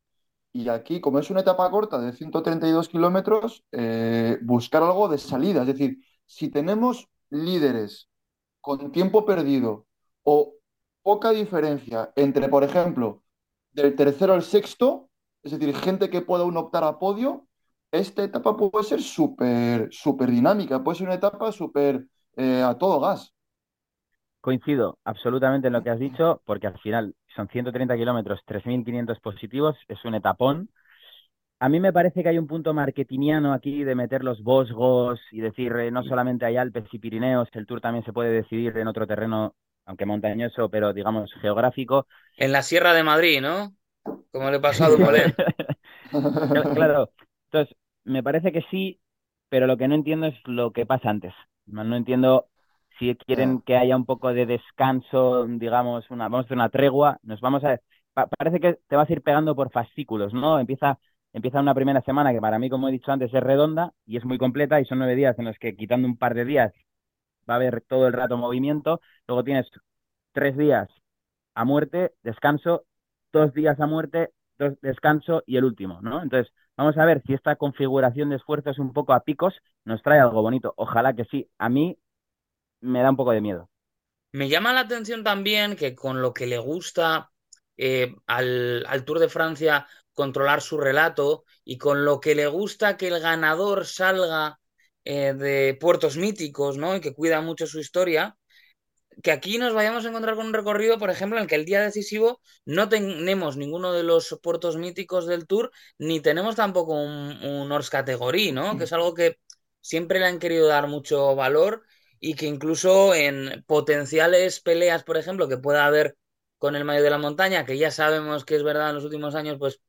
Y aquí, como es una etapa corta de 132 kilómetros, eh, buscar algo de salida. Es decir, si tenemos líderes con tiempo perdido o poca diferencia entre, por ejemplo, del tercero al sexto, es decir, gente que pueda uno optar a podio, esta etapa puede ser súper súper dinámica, puede ser una etapa súper eh, a todo gas. Coincido absolutamente en lo que has dicho, porque al final son 130 kilómetros, 3.500 positivos, es un etapón. A mí me parece que hay un punto marketingiano aquí de meter los Vosgos y decir, eh, no solamente hay Alpes y Pirineos, el Tour también se puede decidir en otro terreno, aunque montañoso, pero digamos geográfico. En la Sierra de Madrid, ¿no? Como le pasó a Dumoulin. Claro, entonces me parece que sí, pero lo que no entiendo es lo que pasa antes. No no entiendo si quieren que haya un poco de descanso, digamos, una, vamos a hacer una tregua, nos vamos a... pa- parece que te vas a ir pegando por fascículos, ¿no? Empieza, empieza una primera semana que para mí, como he dicho antes, es redonda y es muy completa y son nueve días en los que quitando un par de días va a haber todo el rato movimiento. Luego tienes tres días a muerte, descanso, dos días a muerte, dos, descanso y el último, ¿no? Entonces, vamos a ver si esta configuración de esfuerzos un poco a picos nos trae algo bonito. Ojalá que sí. A mí me da un poco de miedo. Me llama la atención también que con lo que le gusta eh, al, al Tour de Francia controlar su relato y con lo que le gusta que el ganador salga eh, de puertos míticos, ¿no? Y que cuida mucho su historia, que aquí nos vayamos a encontrar con un recorrido, por ejemplo, en el que el día decisivo no tenemos ninguno de los puertos míticos del Tour, ni tenemos tampoco un, un Hors Category, ¿no? Que es algo que siempre le han querido dar mucho valor y que incluso en potenciales peleas, por ejemplo, que pueda haber con el Mayo de la Montaña, que ya sabemos que es verdad en los últimos años, pues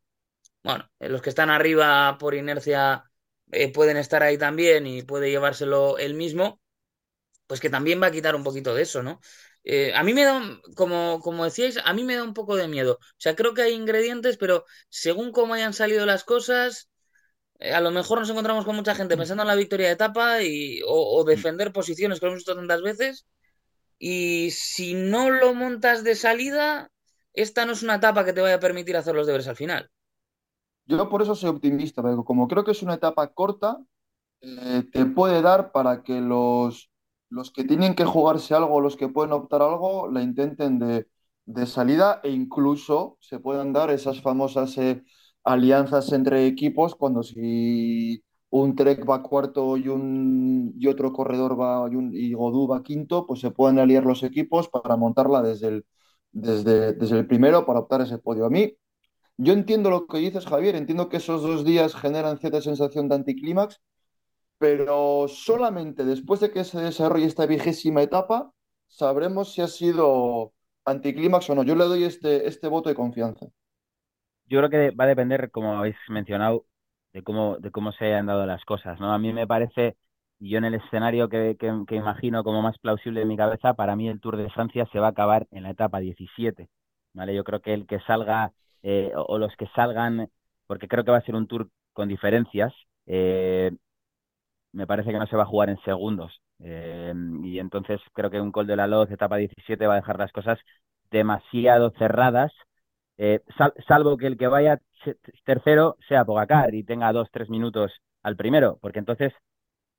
bueno, eh, los que están arriba por inercia eh, pueden estar ahí también y puede llevárselo él mismo pues que también va a quitar un poquito de eso, ¿no? Eh, a mí me da, como, como decíais, a mí me da un poco de miedo. O sea, creo que hay ingredientes, pero según cómo hayan salido las cosas, a lo mejor nos encontramos con mucha gente pensando en la victoria de etapa y, o, defender posiciones que lo hemos visto tantas veces. Y si no lo montas de salida, esta no es una etapa que te vaya a permitir hacer los deberes al final. Yo por eso soy optimista, porque como creo que es una etapa corta, eh, te puede dar para que los, los que tienen que jugarse algo, los que pueden optar algo, la intenten de, de salida e incluso se puedan dar esas famosas eh, alianzas entre equipos cuando si un Trek va cuarto y, un, y otro corredor va y, un, y Godú va quinto, pues se pueden aliar los equipos para montarla desde el, desde, desde el primero para optar ese podio. A mí, yo entiendo lo que dices, Javier, entiendo que esos dos días generan cierta sensación de anticlímax pero solamente después de que se desarrolle esta vigésima etapa sabremos si ha sido anticlímax o no. Yo le doy este, este voto de confianza. Yo creo que va a depender, como habéis mencionado, de cómo, de cómo se hayan dado las cosas, ¿no? A mí me parece, yo en el escenario que, que, que imagino como más plausible en mi cabeza, para mí el Tour de Francia se va a acabar en la etapa 17, ¿vale? Yo creo que el que salga, eh, o, los que salgan, porque creo que va a ser un Tour con diferencias, eh, me parece que no se va a jugar en segundos. Eh, y entonces creo que un Col de la Loz, etapa 17, va a dejar las cosas demasiado cerradas, eh, sal- salvo que el que vaya tercero sea Pogacar y tenga dos, tres minutos al primero, porque entonces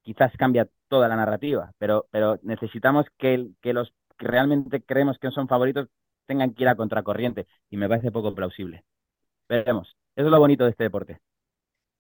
quizás cambia toda la narrativa, pero, pero necesitamos que, que los que realmente creemos que son favoritos tengan que ir a contracorriente, y me parece poco plausible. Veremos. Eso es lo bonito de este deporte.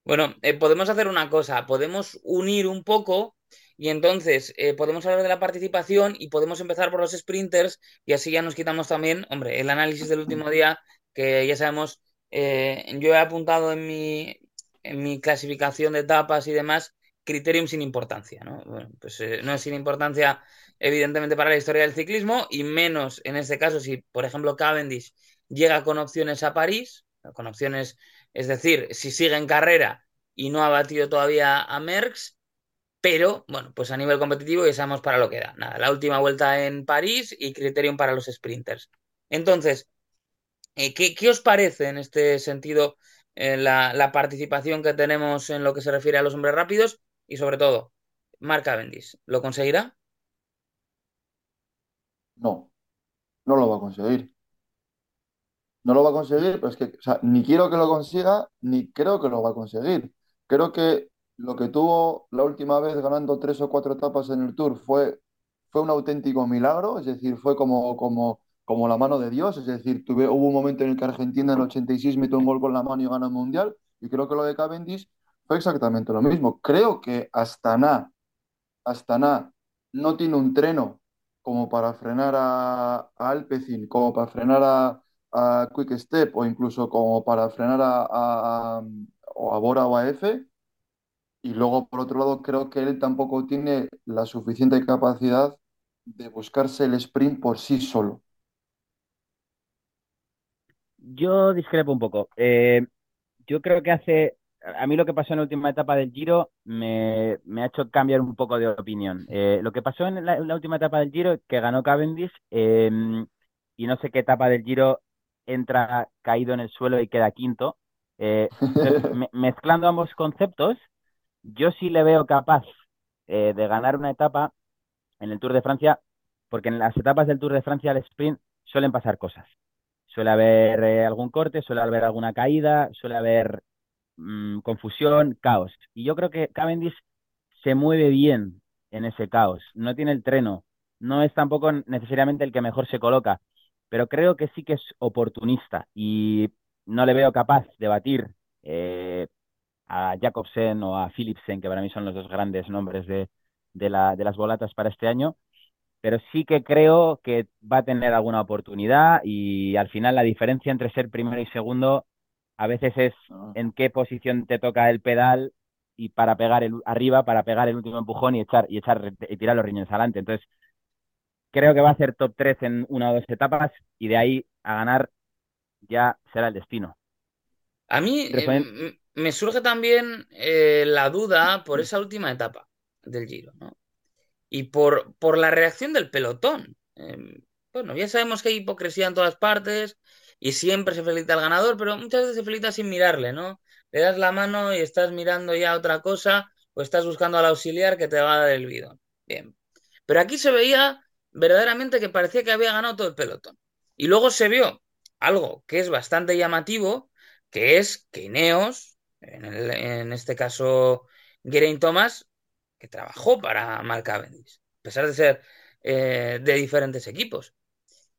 Bueno, eh, podemos hacer una cosa, podemos unir un poco y entonces eh, podemos hablar de la participación y podemos empezar por los sprinters y así ya nos quitamos también, hombre, el análisis del último día, que ya sabemos, eh, yo he apuntado en mi, en mi clasificación de etapas y demás, criterium sin importancia, ¿no? Bueno, pues eh, no es sin importancia, evidentemente, para la historia del ciclismo, y menos en este caso si, por ejemplo, Cavendish llega con opciones a París, con opciones, es decir, si sigue en carrera y no ha batido todavía a Merckx, pero bueno, pues a nivel competitivo ya sabemos para lo que da. Nada, la última vuelta en París y criterium para los sprinters. Entonces, eh, ¿qué, ¿qué, os parece en este sentido eh, la, la, participación que tenemos en lo que se refiere a los hombres rápidos? Y sobre todo, Mark Cavendish, ¿lo conseguirá? No, no lo va a conseguir. No lo va a conseguir, pero es que o sea, ni quiero que lo consiga, ni creo que lo va a conseguir. Creo que lo que tuvo la última vez ganando tres o cuatro etapas en el Tour fue, fue un auténtico milagro, es decir, fue como, como, como la mano de Dios, es decir, tuve, hubo un momento en el que Argentina en el 86 metió un gol con la mano y ganó el Mundial, y creo que lo de Cavendish fue exactamente lo mismo. Creo que Astana, Astana no tiene un treno como para frenar a, Alpecin, como para frenar a, Quick Step o incluso como para frenar a, a, a, a Bora o a F y luego, por otro lado, creo que él tampoco tiene la suficiente capacidad de buscarse el sprint por sí solo. Yo discrepo un poco. Eh, yo creo que hace. A mí lo que pasó en la última etapa del Giro me, me ha hecho cambiar un poco de opinión. Eh, lo que pasó en la, en la, última etapa del Giro, que ganó Cavendish, eh, y no sé qué etapa del Giro entra caído en el suelo y queda quinto. Entonces, me, mezclando ambos conceptos, yo sí le veo capaz eh, de ganar una etapa en el Tour de Francia, porque en las etapas del Tour de Francia al sprint suelen pasar cosas. Suele haber eh, algún corte, suele haber alguna caída, suele haber mmm, confusión, caos. Y yo creo que Cavendish se mueve bien en ese caos. No tiene el treno, no es tampoco necesariamente el que mejor se coloca, pero creo que sí que es oportunista y no le veo capaz de batir eh, a Jacobsen o a Philipsen, que para mí son los dos grandes nombres de, de, la, de las volatas para este año, pero sí que creo que va a tener alguna oportunidad y al final la diferencia entre ser primero y segundo a veces es en qué posición te toca el pedal y para pegar el arriba, para pegar el último empujón y echar y echar y tirar los riñones adelante. Entonces, creo que va a ser top 3 en una o dos etapas y de ahí a ganar ya será el destino. A mí eh, me surge también eh, la duda por esa última etapa del Giro, ¿no? Y por, por la reacción del pelotón. Eh, bueno, ya sabemos que hay hipocresía en todas partes y siempre se felicita al ganador, pero muchas veces se felicita sin mirarle, ¿no? Le das la mano y estás mirando ya otra cosa o estás buscando al auxiliar que te va a dar el bidón. Bien. Pero aquí se veía verdaderamente que parecía que había ganado todo el pelotón. Y luego se vio algo que es bastante llamativo, que es que Ineos en, el, en este caso Geraint Thomas, que trabajó para Mark Cavendish, a pesar de ser eh, de diferentes equipos.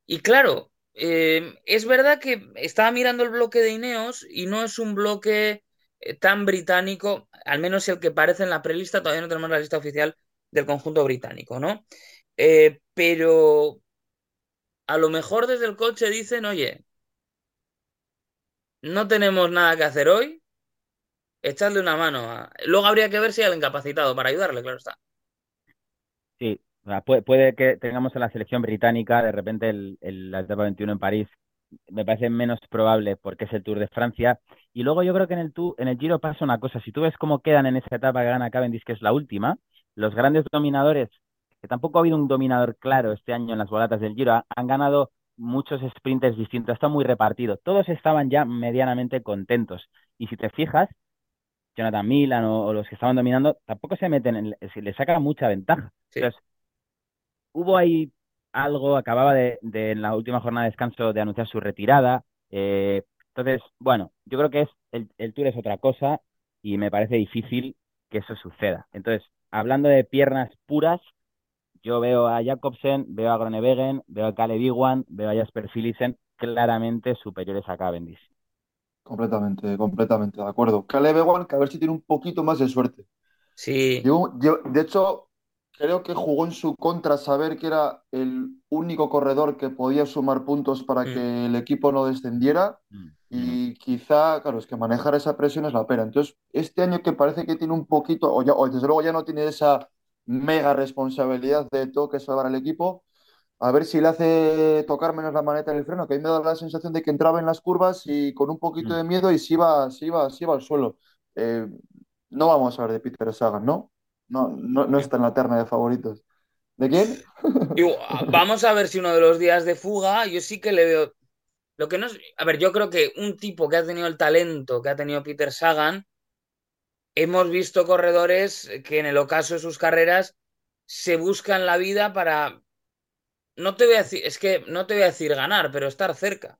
Y claro, eh, es verdad que estaba mirando el bloque de Ineos y no es un bloque eh, tan británico, al menos el que parece en la prelista, todavía no tenemos la lista oficial del conjunto británico, ¿no? Eh, pero a lo mejor desde el coche dicen, oye, no tenemos nada que hacer hoy, echarle una mano. A... Luego habría que ver si hay el incapacitado para ayudarle, claro está. Sí, puede, que tengamos en la selección británica de repente el, la etapa 21 en París. Me parece menos probable porque es el Tour de Francia. Y luego yo creo que en el, tour, en el Giro pasa una cosa. Si tú ves cómo quedan en esa etapa que gana Cavendish, que es la última, los grandes dominadores, que tampoco ha habido un dominador claro este año en las volatas del Giro, han ganado muchos sprinters distintos, está muy repartido. Todos estaban ya medianamente contentos. Y si te fijas, Jonathan Milan o, o, los que estaban dominando, tampoco se meten, en, le saca mucha ventaja. Sí. Entonces, hubo ahí algo, acababa de, de, en la última jornada de descanso de anunciar su retirada. Eh, entonces, bueno, yo creo que es el, el, Tour es otra cosa y me parece difícil que eso suceda. Entonces, hablando de piernas puras, yo veo a Jacobsen, veo a Gronewegen, veo a Caleb Iwan, veo a Jasper Philipsen claramente superiores a Cavendish. Completamente, completamente de acuerdo. Caleb Ewan, que a ver si tiene un poquito más de suerte. Sí. Yo, yo, de hecho, creo que jugó en su contra saber que era el único corredor que podía sumar puntos para mm. que el equipo no descendiera. Mm. y quizá, claro, es que manejar esa presión es la pena. Entonces, este año que parece que tiene un poquito, o, ya, o desde luego ya no tiene esa mega responsabilidad de todo que salvar al equipo, a ver si le hace tocar menos la maneta del freno, que a mí me da la sensación de que entraba en las curvas y con un poquito Mm. de miedo y se iba, se iba, se iba al suelo. Eh, no vamos a hablar de Peter Sagan, ¿no? No, no, no está en la terna de favoritos. ¿De quién? Digo, vamos a ver si uno de los días de fuga, yo sí que le veo. Lo que no es. A ver, yo creo que un tipo que ha tenido el talento que ha tenido Peter Sagan, hemos visto corredores que en el ocaso de sus carreras se buscan la vida para. No te voy a decir, es que no te voy a decir ganar, pero estar cerca.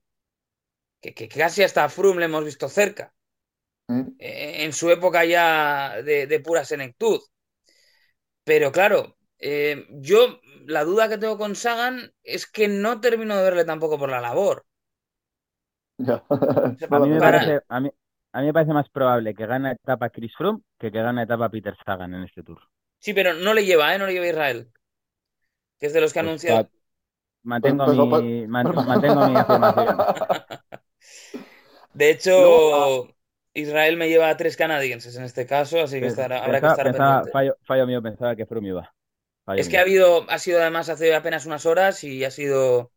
Que, que casi hasta a Froome le hemos visto cerca. ¿Eh? eh, en su época ya de, de pura senectud. Pero claro, eh, yo la duda que tengo con Sagan es que no termino de verle tampoco por la labor. A mí me Para- parece, a mí, a mí me parece más probable que gane etapa Chris Froome que que gane etapa Peter Sagan en este tour. Sí, pero no le lleva, ¿eh? No le lleva a Israel. Que es de los que ha Pues, anunciado. Mantengo Pues- mi, pues- man- mantengo mi afirmación. De hecho, Luego, Israel me lleva a tres canadienses en este caso, así que estará- habrá que Pensaba- estar pensaba- pendiente. fallo, fallo mío, pensaba que Froome iba. Fallo Es que ha habido, ha sido además hace apenas unas horas y ha sido,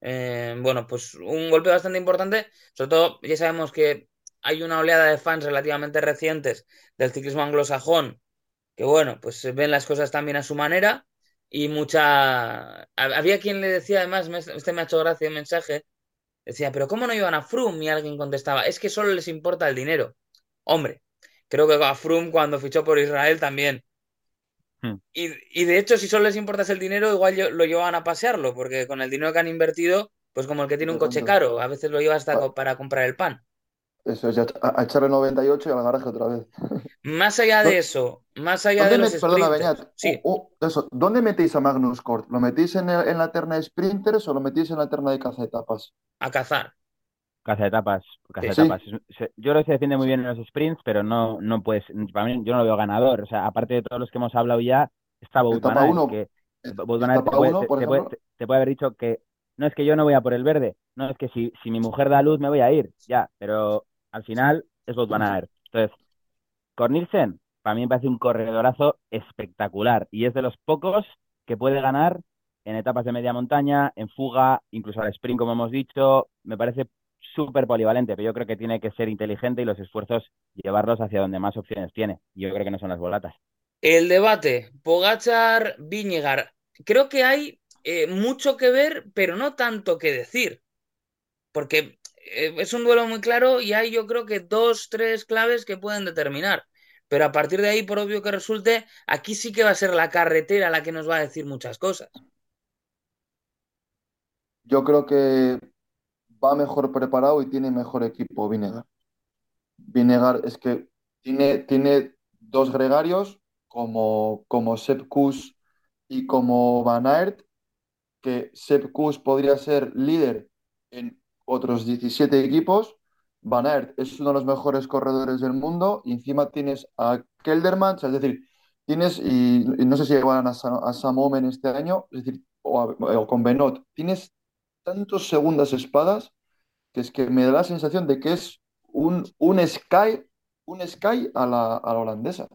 eh, bueno, pues un golpe bastante importante. Sobre todo, ya sabemos que hay una oleada de fans relativamente recientes del ciclismo anglosajón, que bueno, pues ven las cosas también a su manera y mucha... Había quien le decía, además, este me ha hecho gracia el mensaje, decía, pero ¿cómo no iban a Froome? Y alguien contestaba, es que solo les importa el dinero. Hombre, creo que a Froome cuando fichó por Israel también. Hmm. Y, y de hecho, si solo les importa el dinero, igual yo- lo llevan a pasearlo, porque con el dinero que han invertido, pues como el que tiene un coche caro, a veces lo lleva hasta Ah. para comprar el pan. Eso es, ya a, a echarle 98 y al garaje otra vez. Más allá de ¿Dó- eso, más allá de ¿Dónde los met- perdona, sprinters, Beñat, sí, u- u- eso, ¿dónde metéis a Magnus Cort? ¿Lo metéis en, el- en la terna de sprinters o lo metéis en la terna de cazaetapas? a cazar. Casa de etapas, casa de Sí. Yo creo que se defiende muy bien en los sprints, pero no, no puedes, para mí yo no lo veo ganador. O sea, aparte de todos los que hemos hablado ya, está Aert, 1, que te puede, 1, te- te puede- te- haber dicho que no es que yo no voy a por el verde, no es que si, si mi mujer da luz me voy a ir, ya, pero al final es Aert. Entonces, Cornelsen, para mí me parece un corredorazo espectacular y es de los pocos que puede ganar en etapas de media montaña, en fuga, incluso al sprint, como hemos dicho. Me parece súper polivalente, pero yo creo que tiene que ser inteligente y los esfuerzos llevarlos hacia donde más opciones tiene. Yo creo que no son las volatas. El debate, Pogachar, Viñegar. Creo que hay eh, mucho que ver, pero no tanto que decir. Porque es un duelo muy claro y hay yo creo que dos, tres claves que pueden determinar. Pero a partir de ahí, por obvio que resulte, aquí sí que va a ser la carretera la que nos va a decir muchas cosas. Yo creo que va mejor preparado y tiene mejor equipo Vinegar. Vinegar es que tiene, tiene dos gregarios como, como Sepp y como Van Aert, que Sepp Kuss podría ser líder en otros 17 equipos. Van Aert es uno de los mejores corredores del mundo y encima tienes a Kelderman, es decir, tienes, y, no sé si llevarán a, a Sam Omen este año, es decir, o, a- o con Benot, tienes tantos segundas espadas que es que me da la sensación de que es un, un Sky, un Sky a la, a la holandesa.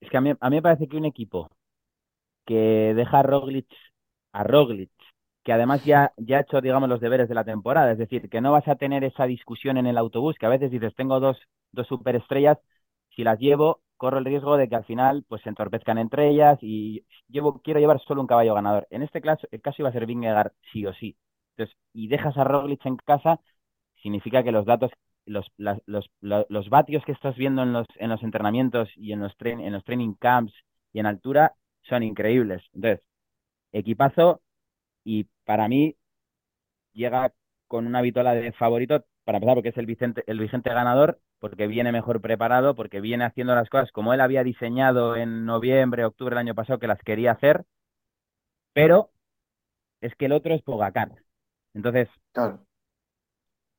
Es que a mí, a mí me parece que un equipo que deja a Roglic, a Roglic, que además ya, ya ha hecho, digamos, los deberes de la temporada, es decir, que no vas a tener esa discusión en el autobús, que a veces dices, tengo dos, dos superestrellas, si las llevo, corro el riesgo de que al final pues se entorpezcan entre ellas y llevo, quiero llevar solo un caballo ganador. En este caso, el caso iba a ser Vingegaard sí o sí. Entonces, y dejas a Roglic en casa, significa que los datos, los, las- los, lo- los vatios que estás viendo en los, en los entrenamientos y en los, train- en los training camps y en altura son increíbles. Entonces, equipazo y para mí llega con una vitola de favorito, para empezar porque es el Vicente, el vigente ganador, porque viene mejor preparado, porque viene haciendo las cosas como él había diseñado en noviembre, octubre del año pasado, que las quería hacer, pero es que el otro es Pogacar. Entonces, Claro.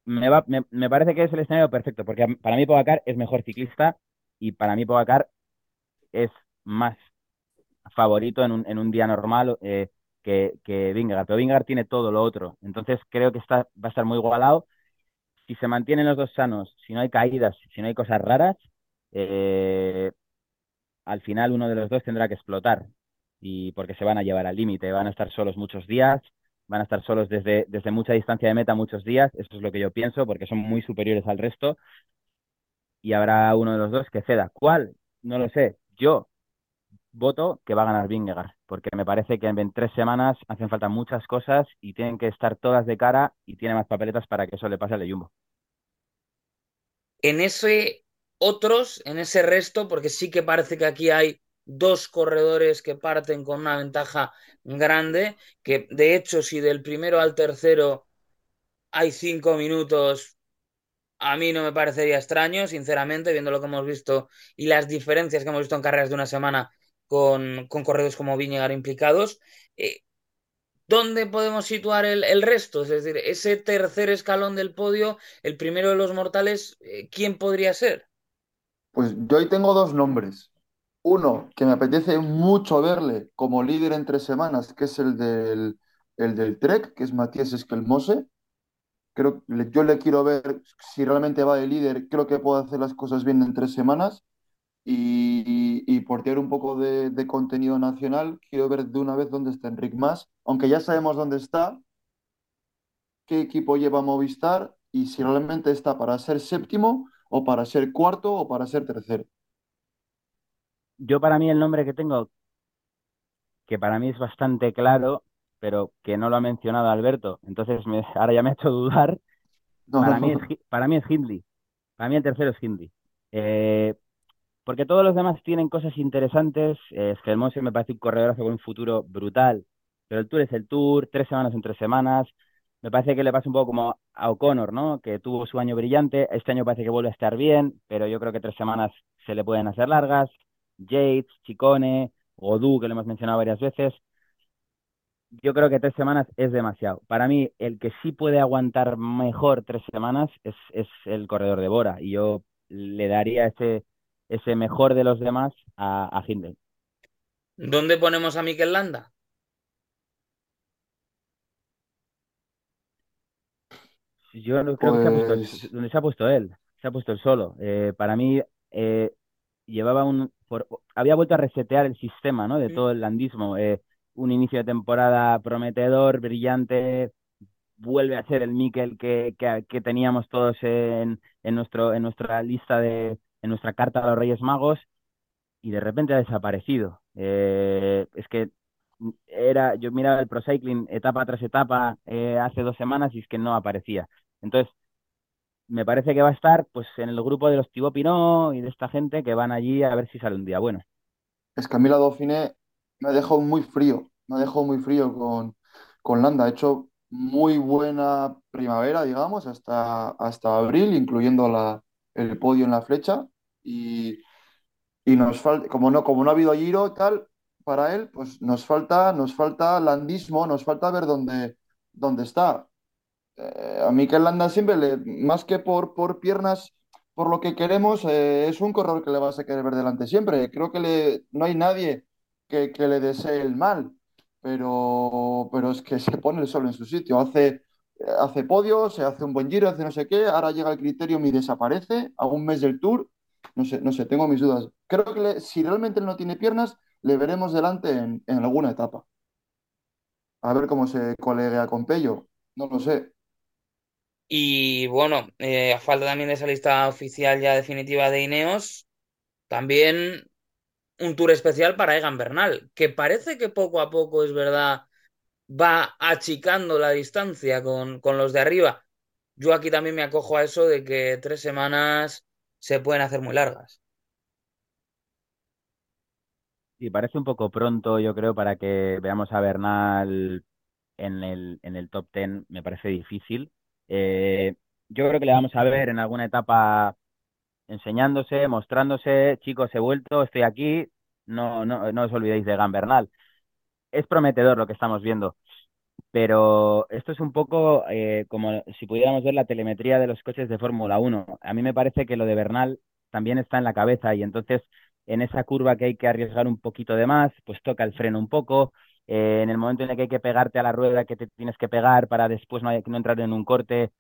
me, va, me, me parece que es el escenario perfecto, porque para mí Pogacar es mejor ciclista y para mí Pogacar es más favorito en un, en un día normal eh, que, que. Pero Vingegaard tiene todo lo otro. Entonces creo que está, va a estar muy igualado. si se mantienen los dos sanos, si no hay caídas, si no hay cosas raras, eh, al final uno de los dos tendrá que explotar y porque se van a llevar al límite, van a estar solos muchos días, van a estar solos desde, desde mucha distancia de meta muchos días, eso es lo que yo pienso, porque son muy superiores al resto y habrá uno de los dos que ceda. ¿Cuál? No lo sé. Yo voto que va a ganar Vingegaard, porque me parece que en tres semanas hacen falta muchas cosas y tienen que estar todas de cara y tiene más papeletas para que eso le pase al de Jumbo. En ese otros, en ese resto, porque sí que parece que aquí hay dos corredores que parten con una ventaja grande, que de hecho si del primero al tercero hay cinco minutos, a mí no me parecería extraño, sinceramente, viendo lo que hemos visto y las diferencias que hemos visto en carreras de una semana con, corredores como Viñegar implicados. Eh, ¿Dónde podemos situar el, resto? Es decir, ese tercer escalón del podio, el primero de los mortales, eh, ¿quién podría ser? Pues yo ahí tengo dos nombres. Uno que me apetece mucho verle como líder en tres semanas, que es el del, el del Trek, que es Matías Esquelmose. Creo, yo le quiero ver si realmente va de líder, creo que puede hacer las cosas bien en tres semanas. Y, y, y por tener un poco de, de, contenido nacional, quiero ver de una vez dónde está Enric Mas, aunque ya sabemos dónde está, qué equipo lleva Movistar y si realmente está para ser séptimo o para ser cuarto o para ser tercero. Yo para mí el nombre que tengo, que para mí es bastante claro, pero que no lo ha mencionado Alberto, entonces me, ahora ya me ha hecho dudar, no, para, no. Mí es, para mí es Hindley, para mí el tercero es Hindley. Eh, porque todos los demás tienen cosas interesantes. Eh, Skelmose me parece un corredorazo con un futuro brutal, pero el Tour es el Tour, tres semanas en tres semanas. Me parece que le pasa un poco como a O'Connor, ¿no? Que tuvo su año brillante, este año parece que vuelve a estar bien, pero yo creo que tres semanas se le pueden hacer largas. Yates, Chicone, Godú, que lo hemos mencionado varias veces. Yo creo que tres semanas es demasiado. Para mí, el que sí puede aguantar mejor tres semanas es, es el corredor de Bora, y yo le daría ese ese mejor de los demás a, a Hindley. ¿Dónde ponemos a Mikel Landa? Yo creo pues... que se ha puesto, donde se ha puesto él, se ha puesto él solo. Eh, para mí, eh, llevaba un. Por, había vuelto a resetear el sistema, ¿no? De todo el landismo. Eh, un inicio de temporada prometedor, brillante, vuelve a ser el Mikel que, que, que teníamos todos en, en, nuestro, en nuestra lista de, en nuestra carta a los Reyes Magos y de repente ha desaparecido. Eh, es que era, yo miraba el Pro Cycling etapa tras etapa eh, hace dos semanas y es que no aparecía. Entonces, me parece que va a estar pues en el grupo de los Thibaut Pinot y de esta gente que van allí a ver si sale un día bueno. Es que a mí la Dauphiné me ha dejado muy frío, me ha dejado muy frío con, con Landa. Ha hecho muy buena primavera, digamos, hasta, hasta abril, incluyendo la, el podio en la flecha y, y nos falta, como no, como no ha habido giro tal para él, pues nos falta, nos falta landismo, nos falta ver dónde, dónde está. Eh, a Mikel Landa siempre, le, más que por, por piernas, por lo que queremos, eh, es un corredor que le vas a querer ver delante siempre. Creo que le, no hay nadie que, que le desee el mal, pero, pero es que se pone el sol en su sitio. Hace, hace podios, se hace un buen giro, hace no sé qué, ahora llega el criterio y desaparece a un mes del tour no sé, no sé, tengo mis dudas. Creo que si realmente no tiene piernas, le veremos delante en, en, alguna etapa. A ver cómo se coleguea con Pello. No lo sé. Y bueno, eh, a falta también de esa lista oficial ya definitiva de Ineos, también un tour especial para Egan Bernal, que parece que poco a poco, es verdad, va achicando la distancia con, con los de arriba. Yo aquí también me acojo a eso de que tres semanas se pueden hacer muy largas. Y parece un poco pronto, yo creo, para que veamos a Bernal en el, en el top ten. Me parece difícil. Eh, yo creo que le vamos a ver en alguna etapa enseñándose, mostrándose, chicos, he vuelto, estoy aquí, no, no, no os olvidéis de Gan Bernal. Es prometedor lo que estamos viendo, pero esto es un poco eh, como si pudiéramos ver la telemetría de los coches de Fórmula 1. A mí me parece que lo de Bernal también está en la cabeza y entonces en esa curva que hay que arriesgar un poquito de más, pues toca el freno un poco. Eh, en el momento en el que hay que pegarte a la rueda que te tienes que pegar para después no, no entrar en un corte,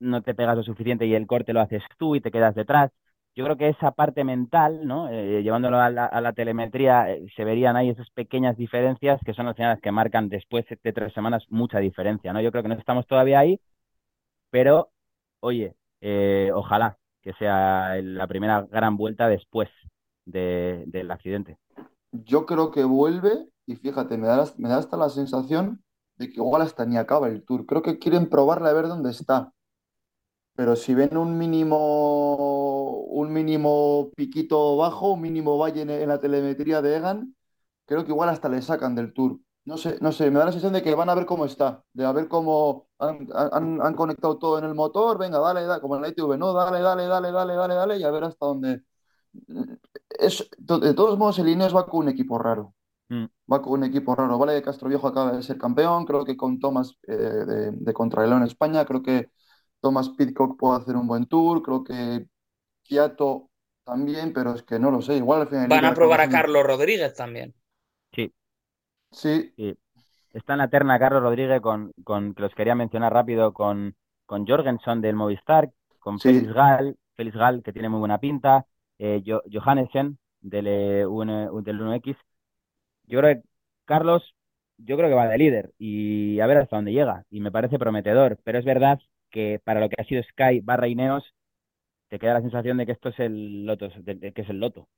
no te pegas lo suficiente y el corte lo haces tú y te quedas detrás. Yo creo que esa parte mental, ¿no? Eh, llevándolo a la, telemetría, eh, se verían ahí esas pequeñas diferencias que son las que marcan después de tres semanas mucha diferencia, ¿no? Yo creo que no estamos todavía ahí, pero, oye, eh, ojalá que sea la primera gran vuelta después de, del accidente. Yo creo que vuelve y fíjate, me da, me da hasta la sensación de que igual hasta ni acaba el tour. Creo que quieren probarle a ver dónde está. Pero si ven un mínimo, un mínimo piquito bajo, un mínimo valle en, en la telemetría de Egan, creo que igual hasta le sacan del tour. No sé, no sé, me da la sensación de que van a ver cómo está, de a ver cómo han, han- han conectado todo en el motor, venga, dale, dale, como en la ITV, no, dale, dale, dale, dale, dale, dale, y a ver hasta dónde. Es, de todos modos, el Ineos va con un equipo raro, Mm. va con un equipo raro. Vale, Castroviejo acaba de ser campeón, creo que con Thomas eh, de, de Contrarreloj en España, creo que Thomas Pidcock puede hacer un buen tour, creo que Kiato también, pero es que no lo sé, igual al final Van a probar a Carlos Rodríguez también. Sí, Sí, sí. Está en la terna Carlos Rodríguez con, con que los quería mencionar rápido, con, con Jorgensen del Movistar, con Sí. Félix Gal, Félix Gal, que tiene muy buena pinta, eh, Jo- Johannesen del, eh, UN del 1X. Yo creo que Carlos, yo creo que va de líder y a ver hasta dónde llega. Y me parece prometedor, pero es verdad que para lo que ha sido Sky barra Ineos, te queda la sensación de que esto es el loto, que es el loto.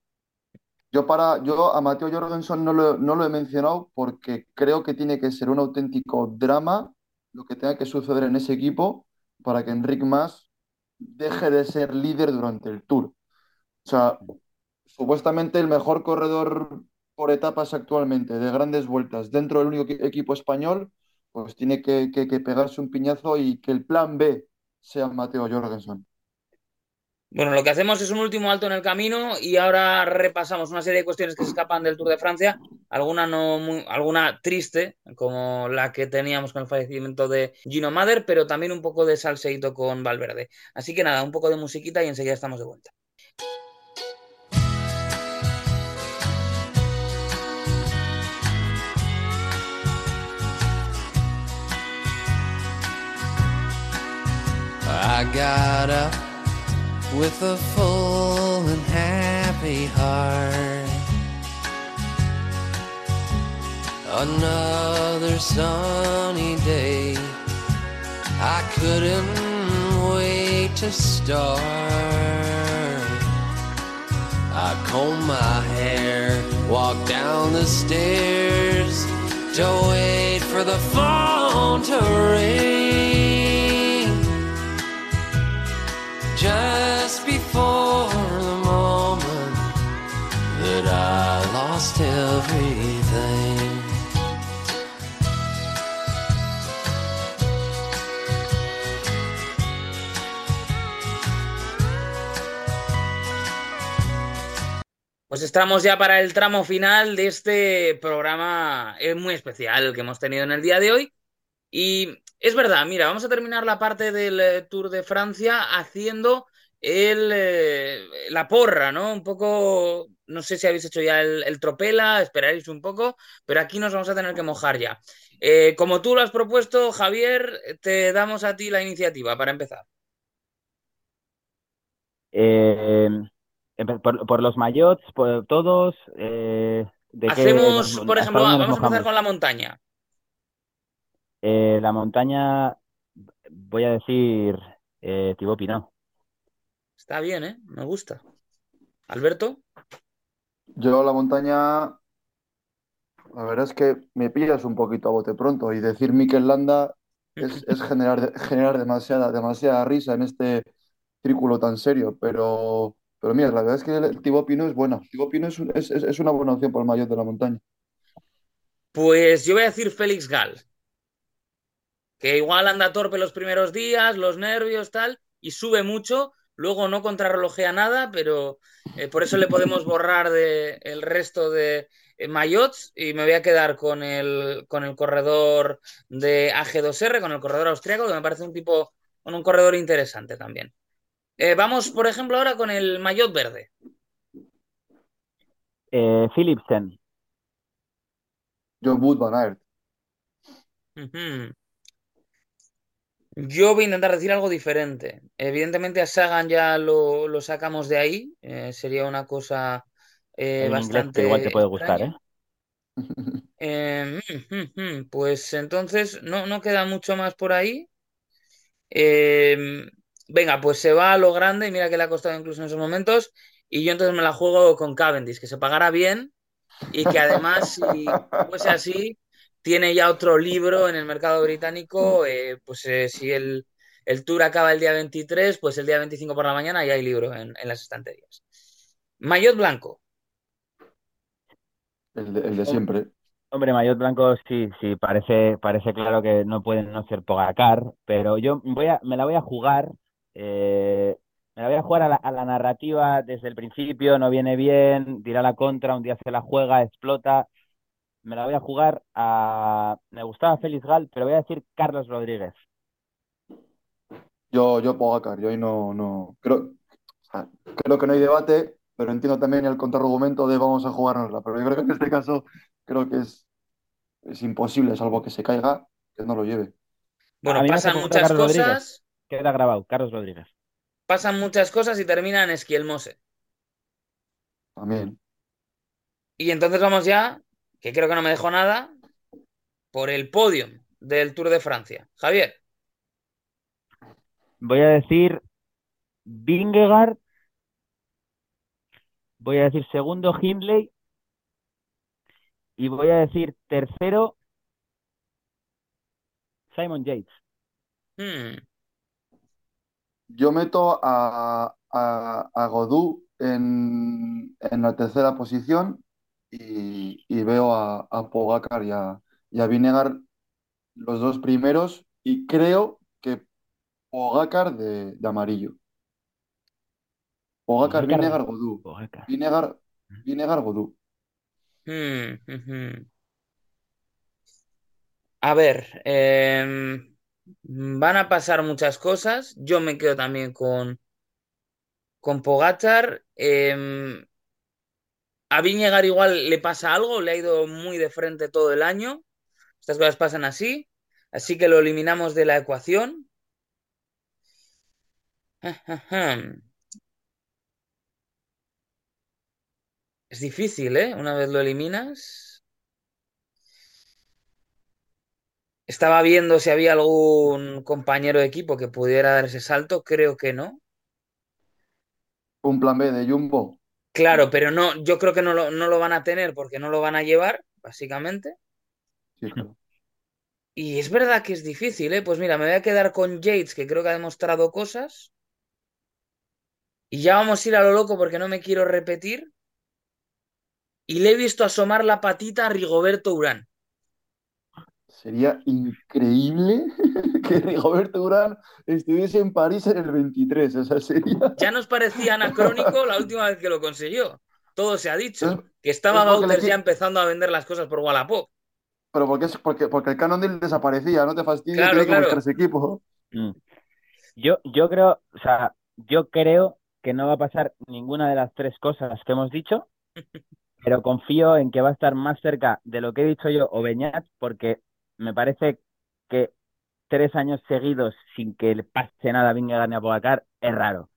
Yo, para, yo a Mateo Jorgensen no lo, no lo he mencionado porque creo que tiene que ser un auténtico drama lo que tenga que suceder en ese equipo para que Enric Mas deje de ser líder durante el Tour. O sea, supuestamente el mejor corredor por etapas actualmente de grandes vueltas dentro del único equi- equipo español, pues tiene que, pegarse un piñazo y que el plan B sea Mateo Jorgensen. Bueno, lo que hacemos es un último alto en el camino y ahora repasamos una serie de cuestiones que se escapan del Tour de Francia, alguna no muy, alguna triste, como la que teníamos con el fallecimiento de Gino Mader, pero también un poco de salseíto con Valverde. Así que nada, un poco de musiquita y enseguida estamos de vuelta. I got up with a full and happy heart. Another sunny day. I couldn't wait to start. I comb my hair, walk down the stairs to wait for the phone to ring just before the moment that I lost everything. Pues estamos ya para el tramo final de este programa eh, muy especial que hemos tenido en el día de hoy. Y es verdad, mira, vamos a terminar la parte del eh, Tour de Francia haciendo el, eh, la porra, ¿no? Un poco, no sé si habéis hecho ya el, el tropela, esperaréis un poco, pero aquí nos vamos a tener que mojar ya. Eh, como tú lo has propuesto, Javier, te damos a ti la iniciativa para empezar. Eh, empe- por, por los maillots, por todos, eh, ¿de qué Hacemos, por ejemplo, vamos a empezar con la montaña. Eh, la montaña, voy a decir eh, Pinot. Está bien, ¿eh? Me gusta. Alberto. Yo la montaña, la verdad es que me pillas un poquito a bote pronto y decir Mikel Landa es, es generar, generar demasiada, demasiada risa en este círculo tan serio, pero, pero mira, la verdad es que el Thibaut Pinot es buena. Thibaut Pinot es, es, es- una buena opción para el maillot de la montaña. Pues yo voy a decir Félix Gal, que igual anda torpe los primeros días, los nervios, tal, y sube mucho, luego no contrarrelojea nada, pero eh, por eso le podemos borrar de el resto de eh, y me voy a quedar con el, con el corredor de AG2R, con el corredor austriaco, que me parece un tipo, con un corredor interesante también. Eh, vamos, por ejemplo, ahora con el maillot verde. Eh, Philipsen, John Wood Van Aert. Yo voy a intentar decir algo diferente. Evidentemente a Sagan ya lo, lo sacamos de ahí. eh, sería una cosa eh, bastante igual te puede gustar. ¿eh? Eh, mm, mm, mm, pues entonces no, no queda mucho más por ahí. Eh, venga, pues se va a lo grande y mira que le ha costado incluso en esos momentos. Y yo entonces me la juego con Cavendish, que se pagará bien y que además, si fuese así, tiene ya otro libro en el mercado británico. eh, pues eh, si el, el tour acaba el día 23, pues el día 25 por la mañana ya hay libro en, en las estanterías. Maillot blanco. El de, el de siempre. Hombre, Maillot Blanco sí, sí, parece, parece claro que no pueden no ser Pogacar, pero yo voy a, me la voy a jugar, eh, me la voy a jugar a la, a la narrativa desde el principio, no viene bien, tira la contra, un día se la juega, explota. Me la voy a jugar a. Me gustaba Félix Gal, pero voy a decir Carlos Rodríguez. Yo, yo Pogacar, yo ahí no, no. Creo, o sea, creo que no hay debate, pero entiendo también el contraargumento de vamos a jugárnosla. Pero yo creo que en este caso creo que es, es imposible, salvo que se caiga, que no lo lleve. Bueno, pasan muchas Carlos Rodríguez. cosas, Queda grabado, Carlos Rodríguez. pasan muchas cosas y termina en Esquielmose. También. Y entonces vamos ya, que creo que no me dejo nada, por el podium del Tour de Francia. Javier, Voy a decir Vingegaard. Voy a decir segundo Hindley. Y voy a decir tercero Simon Yates. hmm, Yo meto a, a, a Godú en, en la tercera posición y, y veo a, a Pogacar y a, y a Vinegar los dos primeros y creo que Pogacar de, de amarillo. Pogacar, Pogacar. Vinegar, Godú. Pogacar. Vinegar, Vinegar, Godú. hmm, hmm, hmm. A ver, em, van a pasar muchas cosas. Yo me quedo también con, con Pogacar. Em, a Vingegaard igual le pasa algo, le ha ido muy de frente todo el año. Estas cosas pasan así, así que lo eliminamos de la ecuación. Es difícil, ¿eh? Una vez lo eliminas. Estaba viendo si había algún compañero de equipo que pudiera dar ese salto. Creo que no. Un plan B de Jumbo. Claro, pero no, yo creo que no lo, no lo van a tener porque no lo van a llevar, básicamente. Sí, claro. Y es verdad que es difícil, ¿eh? Pues mira, me voy a quedar con Yates, que creo que ha demostrado cosas. Y ya vamos a ir a lo loco porque no me quiero repetir. Y le he visto asomar la patita a Rigoberto Urán. Sería increíble que Rigoberto Urán estuviese en París en el 23. O sea, sería. Ya nos parecía anacrónico la última vez que lo consiguió. Todo se ha dicho. Es- Que estaba le qui- ya empezando a vender las cosas por Wallapop. Pero porque, es, porque, porque el Cannondale desaparecía, no te fastidies, Claro, que claro. equipo. Mm. Yo, yo creo, o sea, yo creo que no va a pasar ninguna de las tres cosas que hemos dicho, pero confío en que va a estar más cerca de lo que he dicho yo o Beñat, porque me parece que tres años seguidos sin que le pase nada a Vingegaard ni a Pogacar es raro.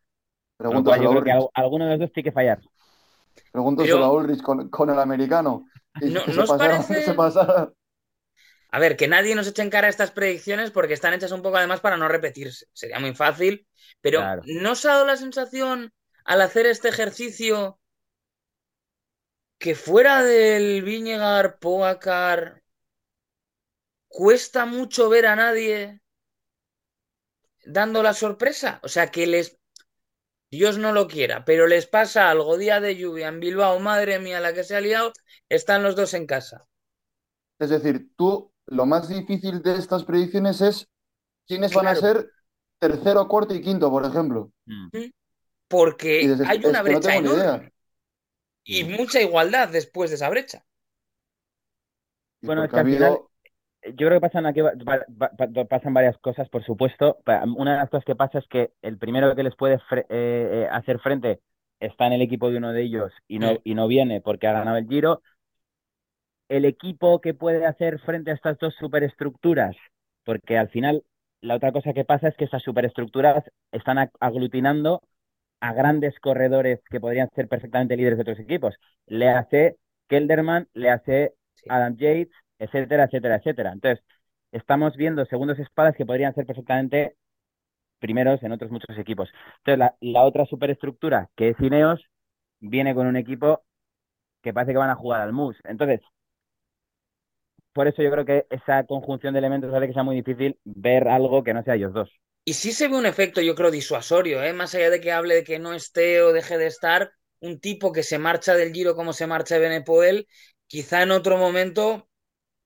Pregúntaselo yo a creo que alguno de los dos tiene que fallar. pregúntaselo Pero- a Ulrich con, con el americano. Y ¿No- se pasara, parece- se pasara. A ver, que nadie nos eche en cara estas predicciones porque están hechas un poco además para no repetirse. Sería muy fácil. Pero Claro. ¿no os ha dado la sensación al hacer este ejercicio que fuera del Viñegar, Pogacar, cuesta mucho ver a nadie dando la sorpresa? O sea, que les, Dios no lo quiera, pero les pasa algo día de lluvia en Bilbao, madre mía, la que se ha liado, están los dos en casa. Es decir, tú, lo más difícil de estas predicciones es quiénes van a ser tercero, cuarto y quinto, por ejemplo. Mm. Porque Y dices, hay una no brecha idea. y mucha igualdad después de esa brecha. Y Bueno, es porque que ha al final- habido, Yo creo que pasan aquí pasan varias cosas, por supuesto. Una de las cosas que pasa es que el primero que les puede fre- eh, eh, hacer frente está en el equipo de uno de ellos y no, y no viene porque ha ganado el Giro. El equipo que puede hacer frente a estas dos superestructuras, porque al final la otra cosa que pasa es que esas superestructuras están ag- aglutinando a grandes corredores que podrían ser perfectamente líderes de otros equipos. Le hace Kelderman, le hace. Adam Yates, etcétera, etcétera, etcétera. Entonces, estamos viendo segundos espadas que podrían ser perfectamente primeros en otros muchos equipos. Entonces, la, otra superestructura, que es Ineos, viene con un equipo que parece que van a jugar al MUS. Entonces, por eso yo creo que esa conjunción de elementos hace que sea muy difícil ver algo que no sea ellos dos. Y sí se ve un efecto, yo creo, disuasorio, ¿eh? Más allá de que hable de que no esté o deje de estar, un tipo que se marcha del Giro como se marcha Benepoel, quizá en otro momento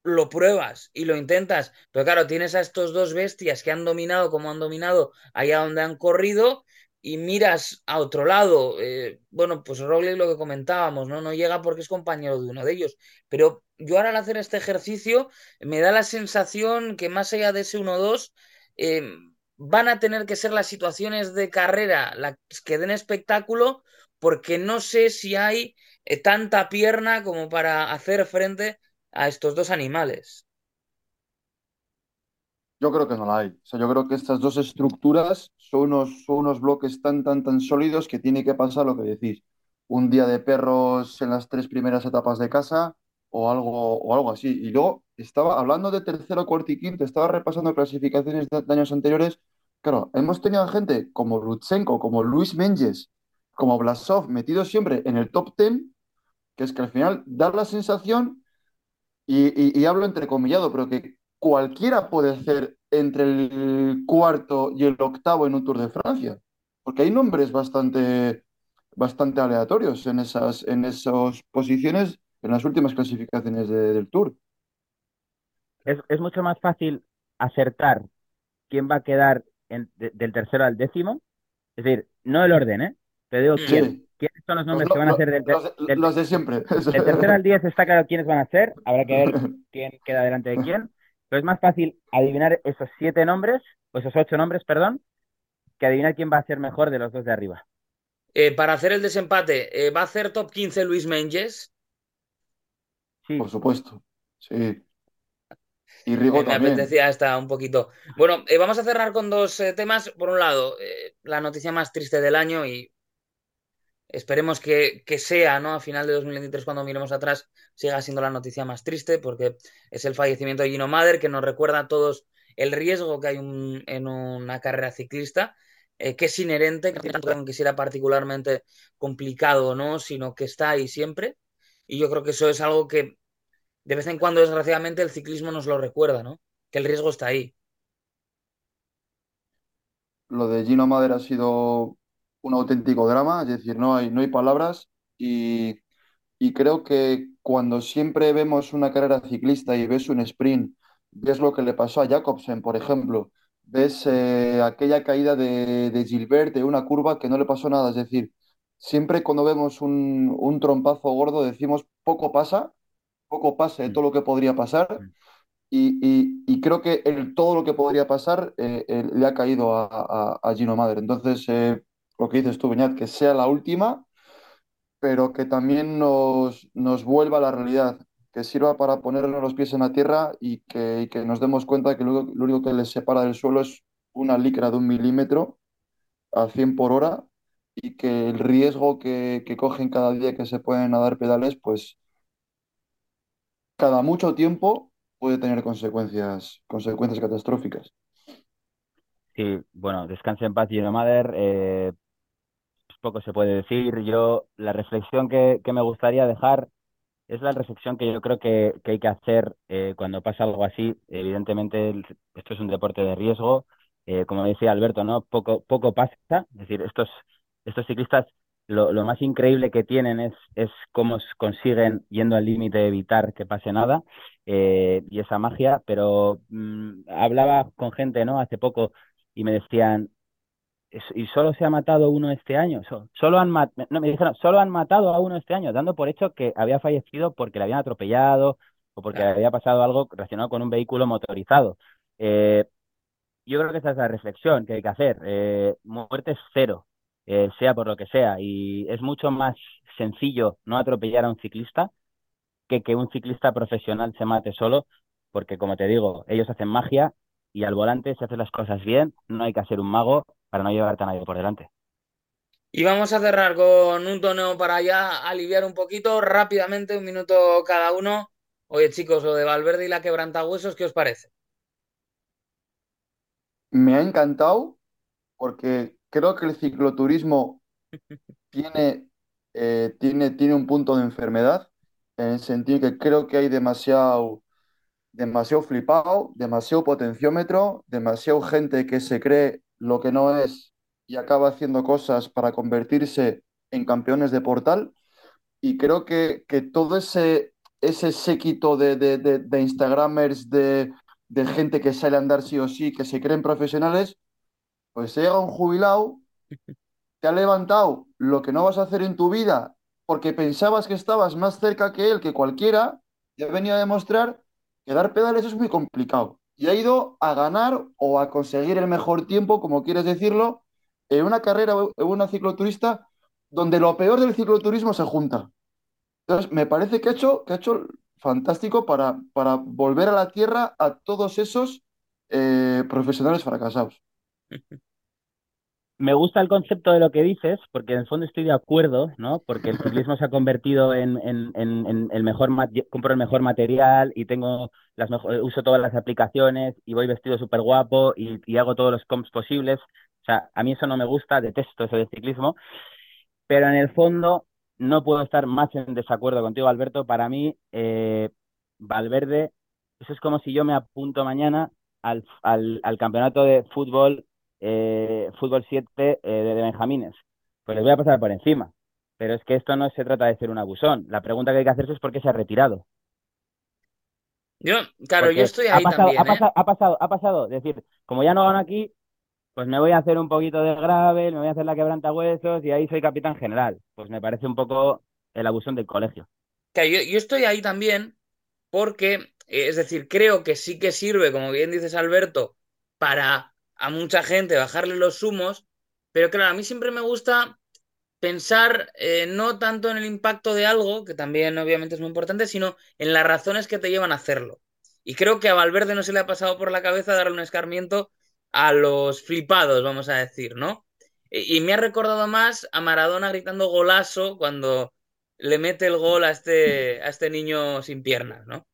lo pruebas y lo intentas. Pero claro, tienes a estos dos bestias que han dominado como han dominado allá donde han corrido y miras a otro lado. Eh, bueno, pues Roglic lo que comentábamos, ¿no? No llega porque es compañero de uno de ellos. Pero yo ahora al hacer este ejercicio me da la sensación que más allá de ese 1-2, eh, van a tener que ser las situaciones de carrera las que den espectáculo porque no sé si hay eh, tanta pierna como para hacer frente a estos dos animales. Yo creo que no la hay. O sea, yo creo que estas dos estructuras son unos, son unos bloques tan, tan, tan sólidos que tiene que pasar lo que decís. Un día de perros en las tres primeras etapas de casa o algo, o algo así. Y luego estaba hablando de tercero, cuarto y quinto, estaba repasando clasificaciones de, años anteriores. Claro, hemos tenido gente como Lutsenko, como Luis Menges, como Blasov, metidos siempre en el top ten, que es que al final da la sensación y, y- y hablo entrecomillado, pero que cualquiera puede ser entre el cuarto y el octavo en un Tour de Francia, porque hay nombres bastante, bastante aleatorios en esas, en esas posiciones en las últimas clasificaciones de- del Tour. Es, mucho más fácil acertar quién va a quedar en- de- del tercero al décimo. Es decir, no el orden, ¿eh? Te digo quién, quiénes son los nombres que van a ser del, los de, del- los de siempre. del tercero al diez está claro quiénes van a ser. Habrá que ver quién queda delante de quién. Pero es más fácil adivinar esos siete nombres, o esos ocho nombres, perdón, que adivinar quién va a ser mejor de los dos de arriba. Eh, para hacer el desempate, eh, ¿va a hacer top 15 Luis Menges? Sí, Por supuesto. Sí. Y Eh, Rigo me también. apetecía hasta un poquito. Bueno, eh, vamos a cerrar con dos eh, temas. Por un lado, eh, la noticia más triste del año y esperemos que, que sea, ¿no? A final de 2023, cuando miremos atrás, siga siendo la noticia más triste, porque es el fallecimiento de Gino Mader, que nos recuerda a todos el riesgo que hay en una carrera ciclista, eh, que es inherente, que no que sea particularmente complicado, ¿no? Sino que está ahí siempre. Y yo creo que eso es algo que de vez en cuando, desgraciadamente, el ciclismo nos lo recuerda, ¿no? Que el riesgo está ahí. Lo de Gino Mader ha sido un auténtico drama, es decir, no hay, no hay palabras y, y creo que cuando siempre vemos una carrera ciclista y ves un sprint, ves lo que le pasó a Jacobsen, por ejemplo, ves eh, aquella caída de, de Gilbert de una curva que no le pasó nada, es decir, siempre cuando vemos un, un trompazo gordo decimos poco pasa, poco pasa de todo lo que podría pasar. Y, y- y creo que el, todo lo que podría pasar eh, eh, le ha caído a, a- a Gino Madre. Entonces, eh, lo que dices tú, Beñat, que sea la última, pero que también nos, nos vuelva a la realidad, que sirva para ponernos los pies en la tierra y que, que nos demos cuenta que lo, lo único que les separa del suelo es una licra de un milímetro a 100 por hora y que el riesgo que, que cogen cada día que se pueden dar pedales, pues cada mucho tiempo puede tener consecuencias, consecuencias catastróficas. sí, bueno, descanse en paz, Gino Mader. eh, poco se puede decir. Yo, la reflexión que, que me gustaría dejar es la reflexión que yo creo que, que hay que hacer eh, cuando pasa algo así. Evidentemente, el- esto es un deporte de riesgo. Eh, como decía Alberto, ¿no? Poco, poco pasa. Es decir, estos, estos ciclistas, lo, más increíble que tienen es, es cómo consiguen, yendo al límite, evitar que pase nada eh, y esa magia. Pero mm, hablaba con gente, ¿no? Hace poco y me decían, y solo se ha matado uno este año. So- Solo han no, me dijeron, solo han matado a uno este año, dando por hecho que había fallecido porque le habían atropellado o porque le había pasado algo relacionado con un vehículo motorizado. Eh, yo creo que esa es la reflexión que hay que hacer. Eh, muerte es cero, eh, sea por lo que sea, y es mucho más sencillo no atropellar a un ciclista que que un ciclista profesional se mate solo, porque como te digo, ellos hacen magia y al volante, si haces las cosas bien, no hay que ser un mago para no llevarte a nadie por delante. Y vamos a cerrar con un tono para ya aliviar un poquito rápidamente, un minuto cada uno. Oye, chicos, lo de Valverde y la quebrantahuesos, ¿qué os parece? Me ha encantado porque creo que el cicloturismo tiene, eh, tiene, tiene un punto de enfermedad, en el sentido que creo que hay demasiado, demasiado flipado, demasiado potenciómetro, demasiado gente que se cree lo que no es y acaba haciendo cosas para convertirse en campeones de portal. Y creo que, que todo ese, ese séquito de, de, de, de Instagramers, de, de gente que sale a andar sí o sí, que se creen profesionales, pues llega un jubilado, te ha levantado lo que no vas a hacer en tu vida porque pensabas que estabas más cerca que él que cualquiera y ha venido a demostrar que dar pedales es muy complicado. Y ha ido a ganar o a conseguir el mejor tiempo, como quieres decirlo, en una carrera en una cicloturista donde lo peor del cicloturismo se junta. Entonces, me parece que ha hecho, que ha hecho fantástico para, para volver a la tierra a todos esos eh, profesionales fracasados. Me gusta el concepto de lo que dices, porque en el fondo estoy de acuerdo, ¿no? Porque el ciclismo se ha convertido en, el mejor, compro el mejor material y tengo las mejor, uso todas las aplicaciones y voy vestido súper guapo y, hago todos los comps posibles. O sea, a mí eso no me gusta, detesto eso del ciclismo, pero en el fondo no puedo estar más en desacuerdo contigo, Alberto. Para mí, eh, Valverde, eso es como si yo me apunto mañana al, al campeonato de fútbol eh, fútbol 7 eh, de, Benjamines. Pues les voy a pasar por encima. Pero es que esto no se trata de ser un abusón. La pregunta que hay que hacerse es por qué se ha retirado. Yo, claro, Porque yo estoy ahí ha pasado, también. ha, ¿eh? pasado, ha pasado, ha pasado. Es decir, como ya no gano aquí, pues me voy a hacer un poquito de gravel, me voy a hacer la quebranta huesos y ahí soy capitán general. Pues me parece un poco el abusón del colegio. Claro, yo, yo estoy ahí también porque, es decir, creo que sí que sirve, como bien dices Alberto, para a mucha gente bajarle los humos, pero claro, a mí siempre me gusta pensar eh, no tanto en el impacto de algo, que también obviamente es muy importante, sino en las razones que te llevan a hacerlo. Y creo que a Valverde no se le ha pasado por la cabeza darle un escarmiento a los flipados, vamos a decir, ¿no? Y, y me ha recordado más a Maradona gritando golazo cuando le mete el gol a este, a este niño sin piernas, ¿no?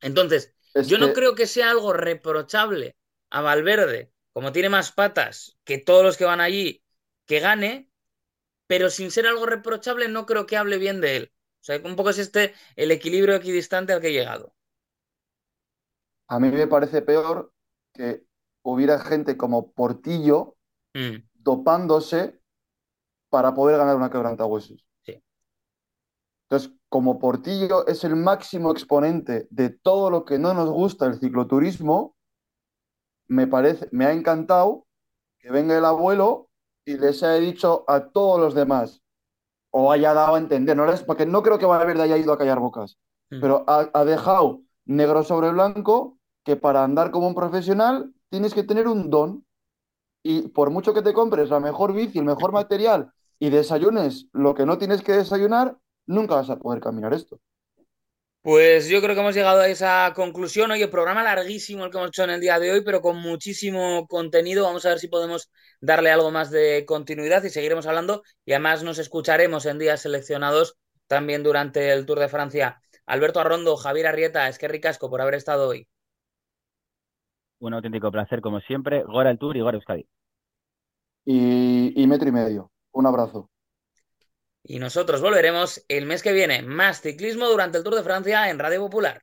Entonces, Es yo no que creo que sea algo reprochable a Valverde como tiene más patas que todos los que van allí, que gane, pero sin ser algo reprochable, no creo que hable bien de él. O sea, un poco es este el equilibrio equidistante al que he llegado. a mí me parece peor que hubiera gente como Portillo Mm, dopándose para poder ganar una quebrantahuesos. sí. Entonces, como Portillo es el máximo exponente de todo lo que no nos gusta del cicloturismo, me parece, me ha encantado que venga el abuelo y les haya dicho a todos los demás, o haya dado a entender, no les, porque no creo que Valverde haya ido a callar bocas, Mm. pero ha, ha dejado negro sobre blanco que para andar como un profesional tienes que tener un don. Y por mucho que te compres la mejor bici, el mejor material y desayunes lo que no tienes que desayunar, nunca vas a poder caminar esto. Pues yo creo que hemos llegado a esa conclusión. Oye, programa larguísimo el que hemos hecho en el día de hoy, pero con muchísimo contenido. Vamos a ver si podemos darle algo más de continuidad y seguiremos hablando. Y además nos escucharemos en días seleccionados también durante el Tour de Francia. Alberto Arrondo, Javier Arrieta, es que ricasco por haber estado hoy. Un auténtico placer, como siempre. Gora el Tour y Gora Euskadi. Y, y metro y medio. Un abrazo. Y nosotros volveremos el mes que viene. Más ciclismo durante el Tour de Francia en Radio Popular.